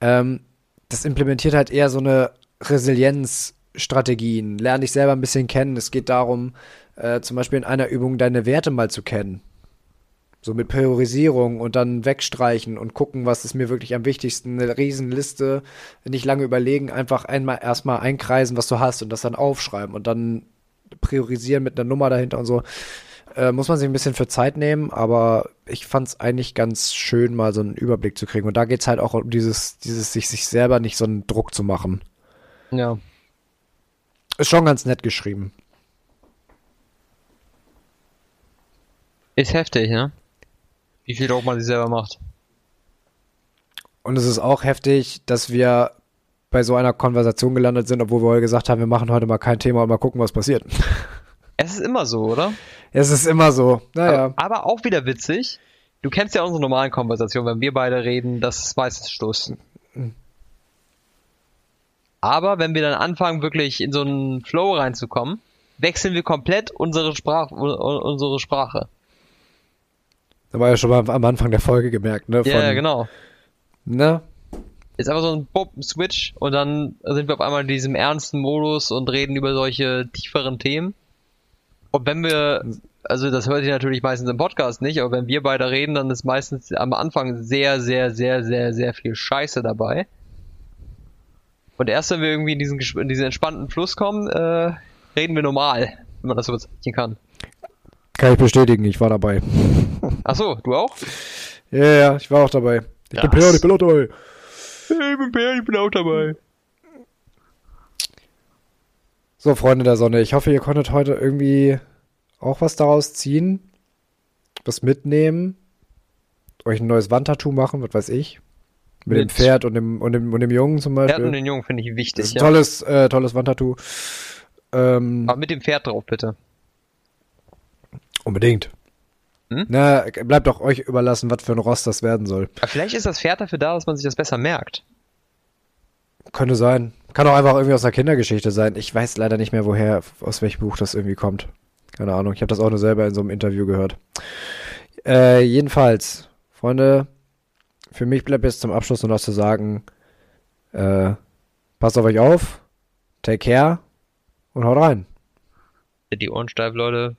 Ähm, das implementiert halt eher so eine Resilienzstrategien. Lern dich selber ein bisschen kennen. Es geht darum, äh, zum Beispiel in einer Übung deine Werte mal zu kennen. So mit Priorisierung und dann wegstreichen und gucken, was ist mir wirklich am wichtigsten. Eine Riesenliste, nicht lange überlegen, einfach einmal erstmal einkreisen, was du hast und das dann aufschreiben und dann priorisieren mit einer Nummer dahinter und so. Äh, muss man sich ein bisschen für Zeit nehmen, aber ich fand es eigentlich ganz schön, mal so einen Überblick zu kriegen. Und da geht's halt auch um dieses, dieses sich, sich selber nicht so einen Druck zu machen. Ja. Ist schon ganz nett geschrieben. Ist heftig, ne? Wie viel Druck man sich selber macht. Und es ist auch heftig, dass wir bei so einer Konversation gelandet sind, obwohl wir heute gesagt haben, wir machen heute mal kein Thema und mal gucken, was passiert. Es ist immer so, oder? Es ist immer so. Naja. Aber, aber auch wieder witzig. Du kennst ja unsere normalen Konversationen, wenn wir beide reden, das ist meistens Schluss. Aber wenn wir dann anfangen, wirklich in so einen Flow reinzukommen, wechseln wir komplett unsere, Sprach, unsere Sprache. Da war ja schon mal am Anfang der Folge gemerkt, ne? Ja, ja, genau. Ne? Ist einfach so ein Bob Switch und dann sind wir auf einmal in diesem ernsten Modus und reden über solche tieferen Themen. Und wenn wir, also das hört ihr natürlich meistens im Podcast nicht, aber wenn wir beide reden, dann ist meistens am Anfang sehr, sehr, sehr, sehr, sehr viel Scheiße dabei. Und erst wenn wir irgendwie in diesen, in diesen entspannten Fluss kommen, äh, reden wir normal, wenn man das so bezeichnen kann. Kann ich bestätigen, ich war dabei. Ach so, du auch? Ja, ja, ich war auch dabei. Ich bin Krass. Pilot, ich bin auch dabei. Ich bin Per, ich bin auch dabei. So, Freunde der Sonne, ich hoffe, ihr konntet heute irgendwie auch was daraus ziehen, was mitnehmen, euch ein neues Wandtattoo machen, was weiß ich. Mit, dem Mit- Pferd und dem, und dem, und dem Jungen zum Pferd Beispiel. und den Jungen finde ich wichtig, ja. tolles, äh, tolles Wandtattoo. Ähm, Aber mit dem Pferd drauf, bitte. unbedingt. Hm? Na, bleibt doch euch überlassen, was für ein Rost das werden soll. Aber vielleicht ist das Pferd dafür da, dass man sich das besser merkt. Könnte sein. Kann auch einfach irgendwie aus einer Kindergeschichte sein. Ich weiß leider nicht mehr, woher, aus welchem Buch das irgendwie kommt. Keine Ahnung. Ich habe das auch nur selber in so einem Interview gehört. Äh, jedenfalls, Freunde, für mich bleibt jetzt zum Abschluss nur noch zu sagen, äh, passt auf euch auf, take care und haut rein. Die Ohren steif, Leute.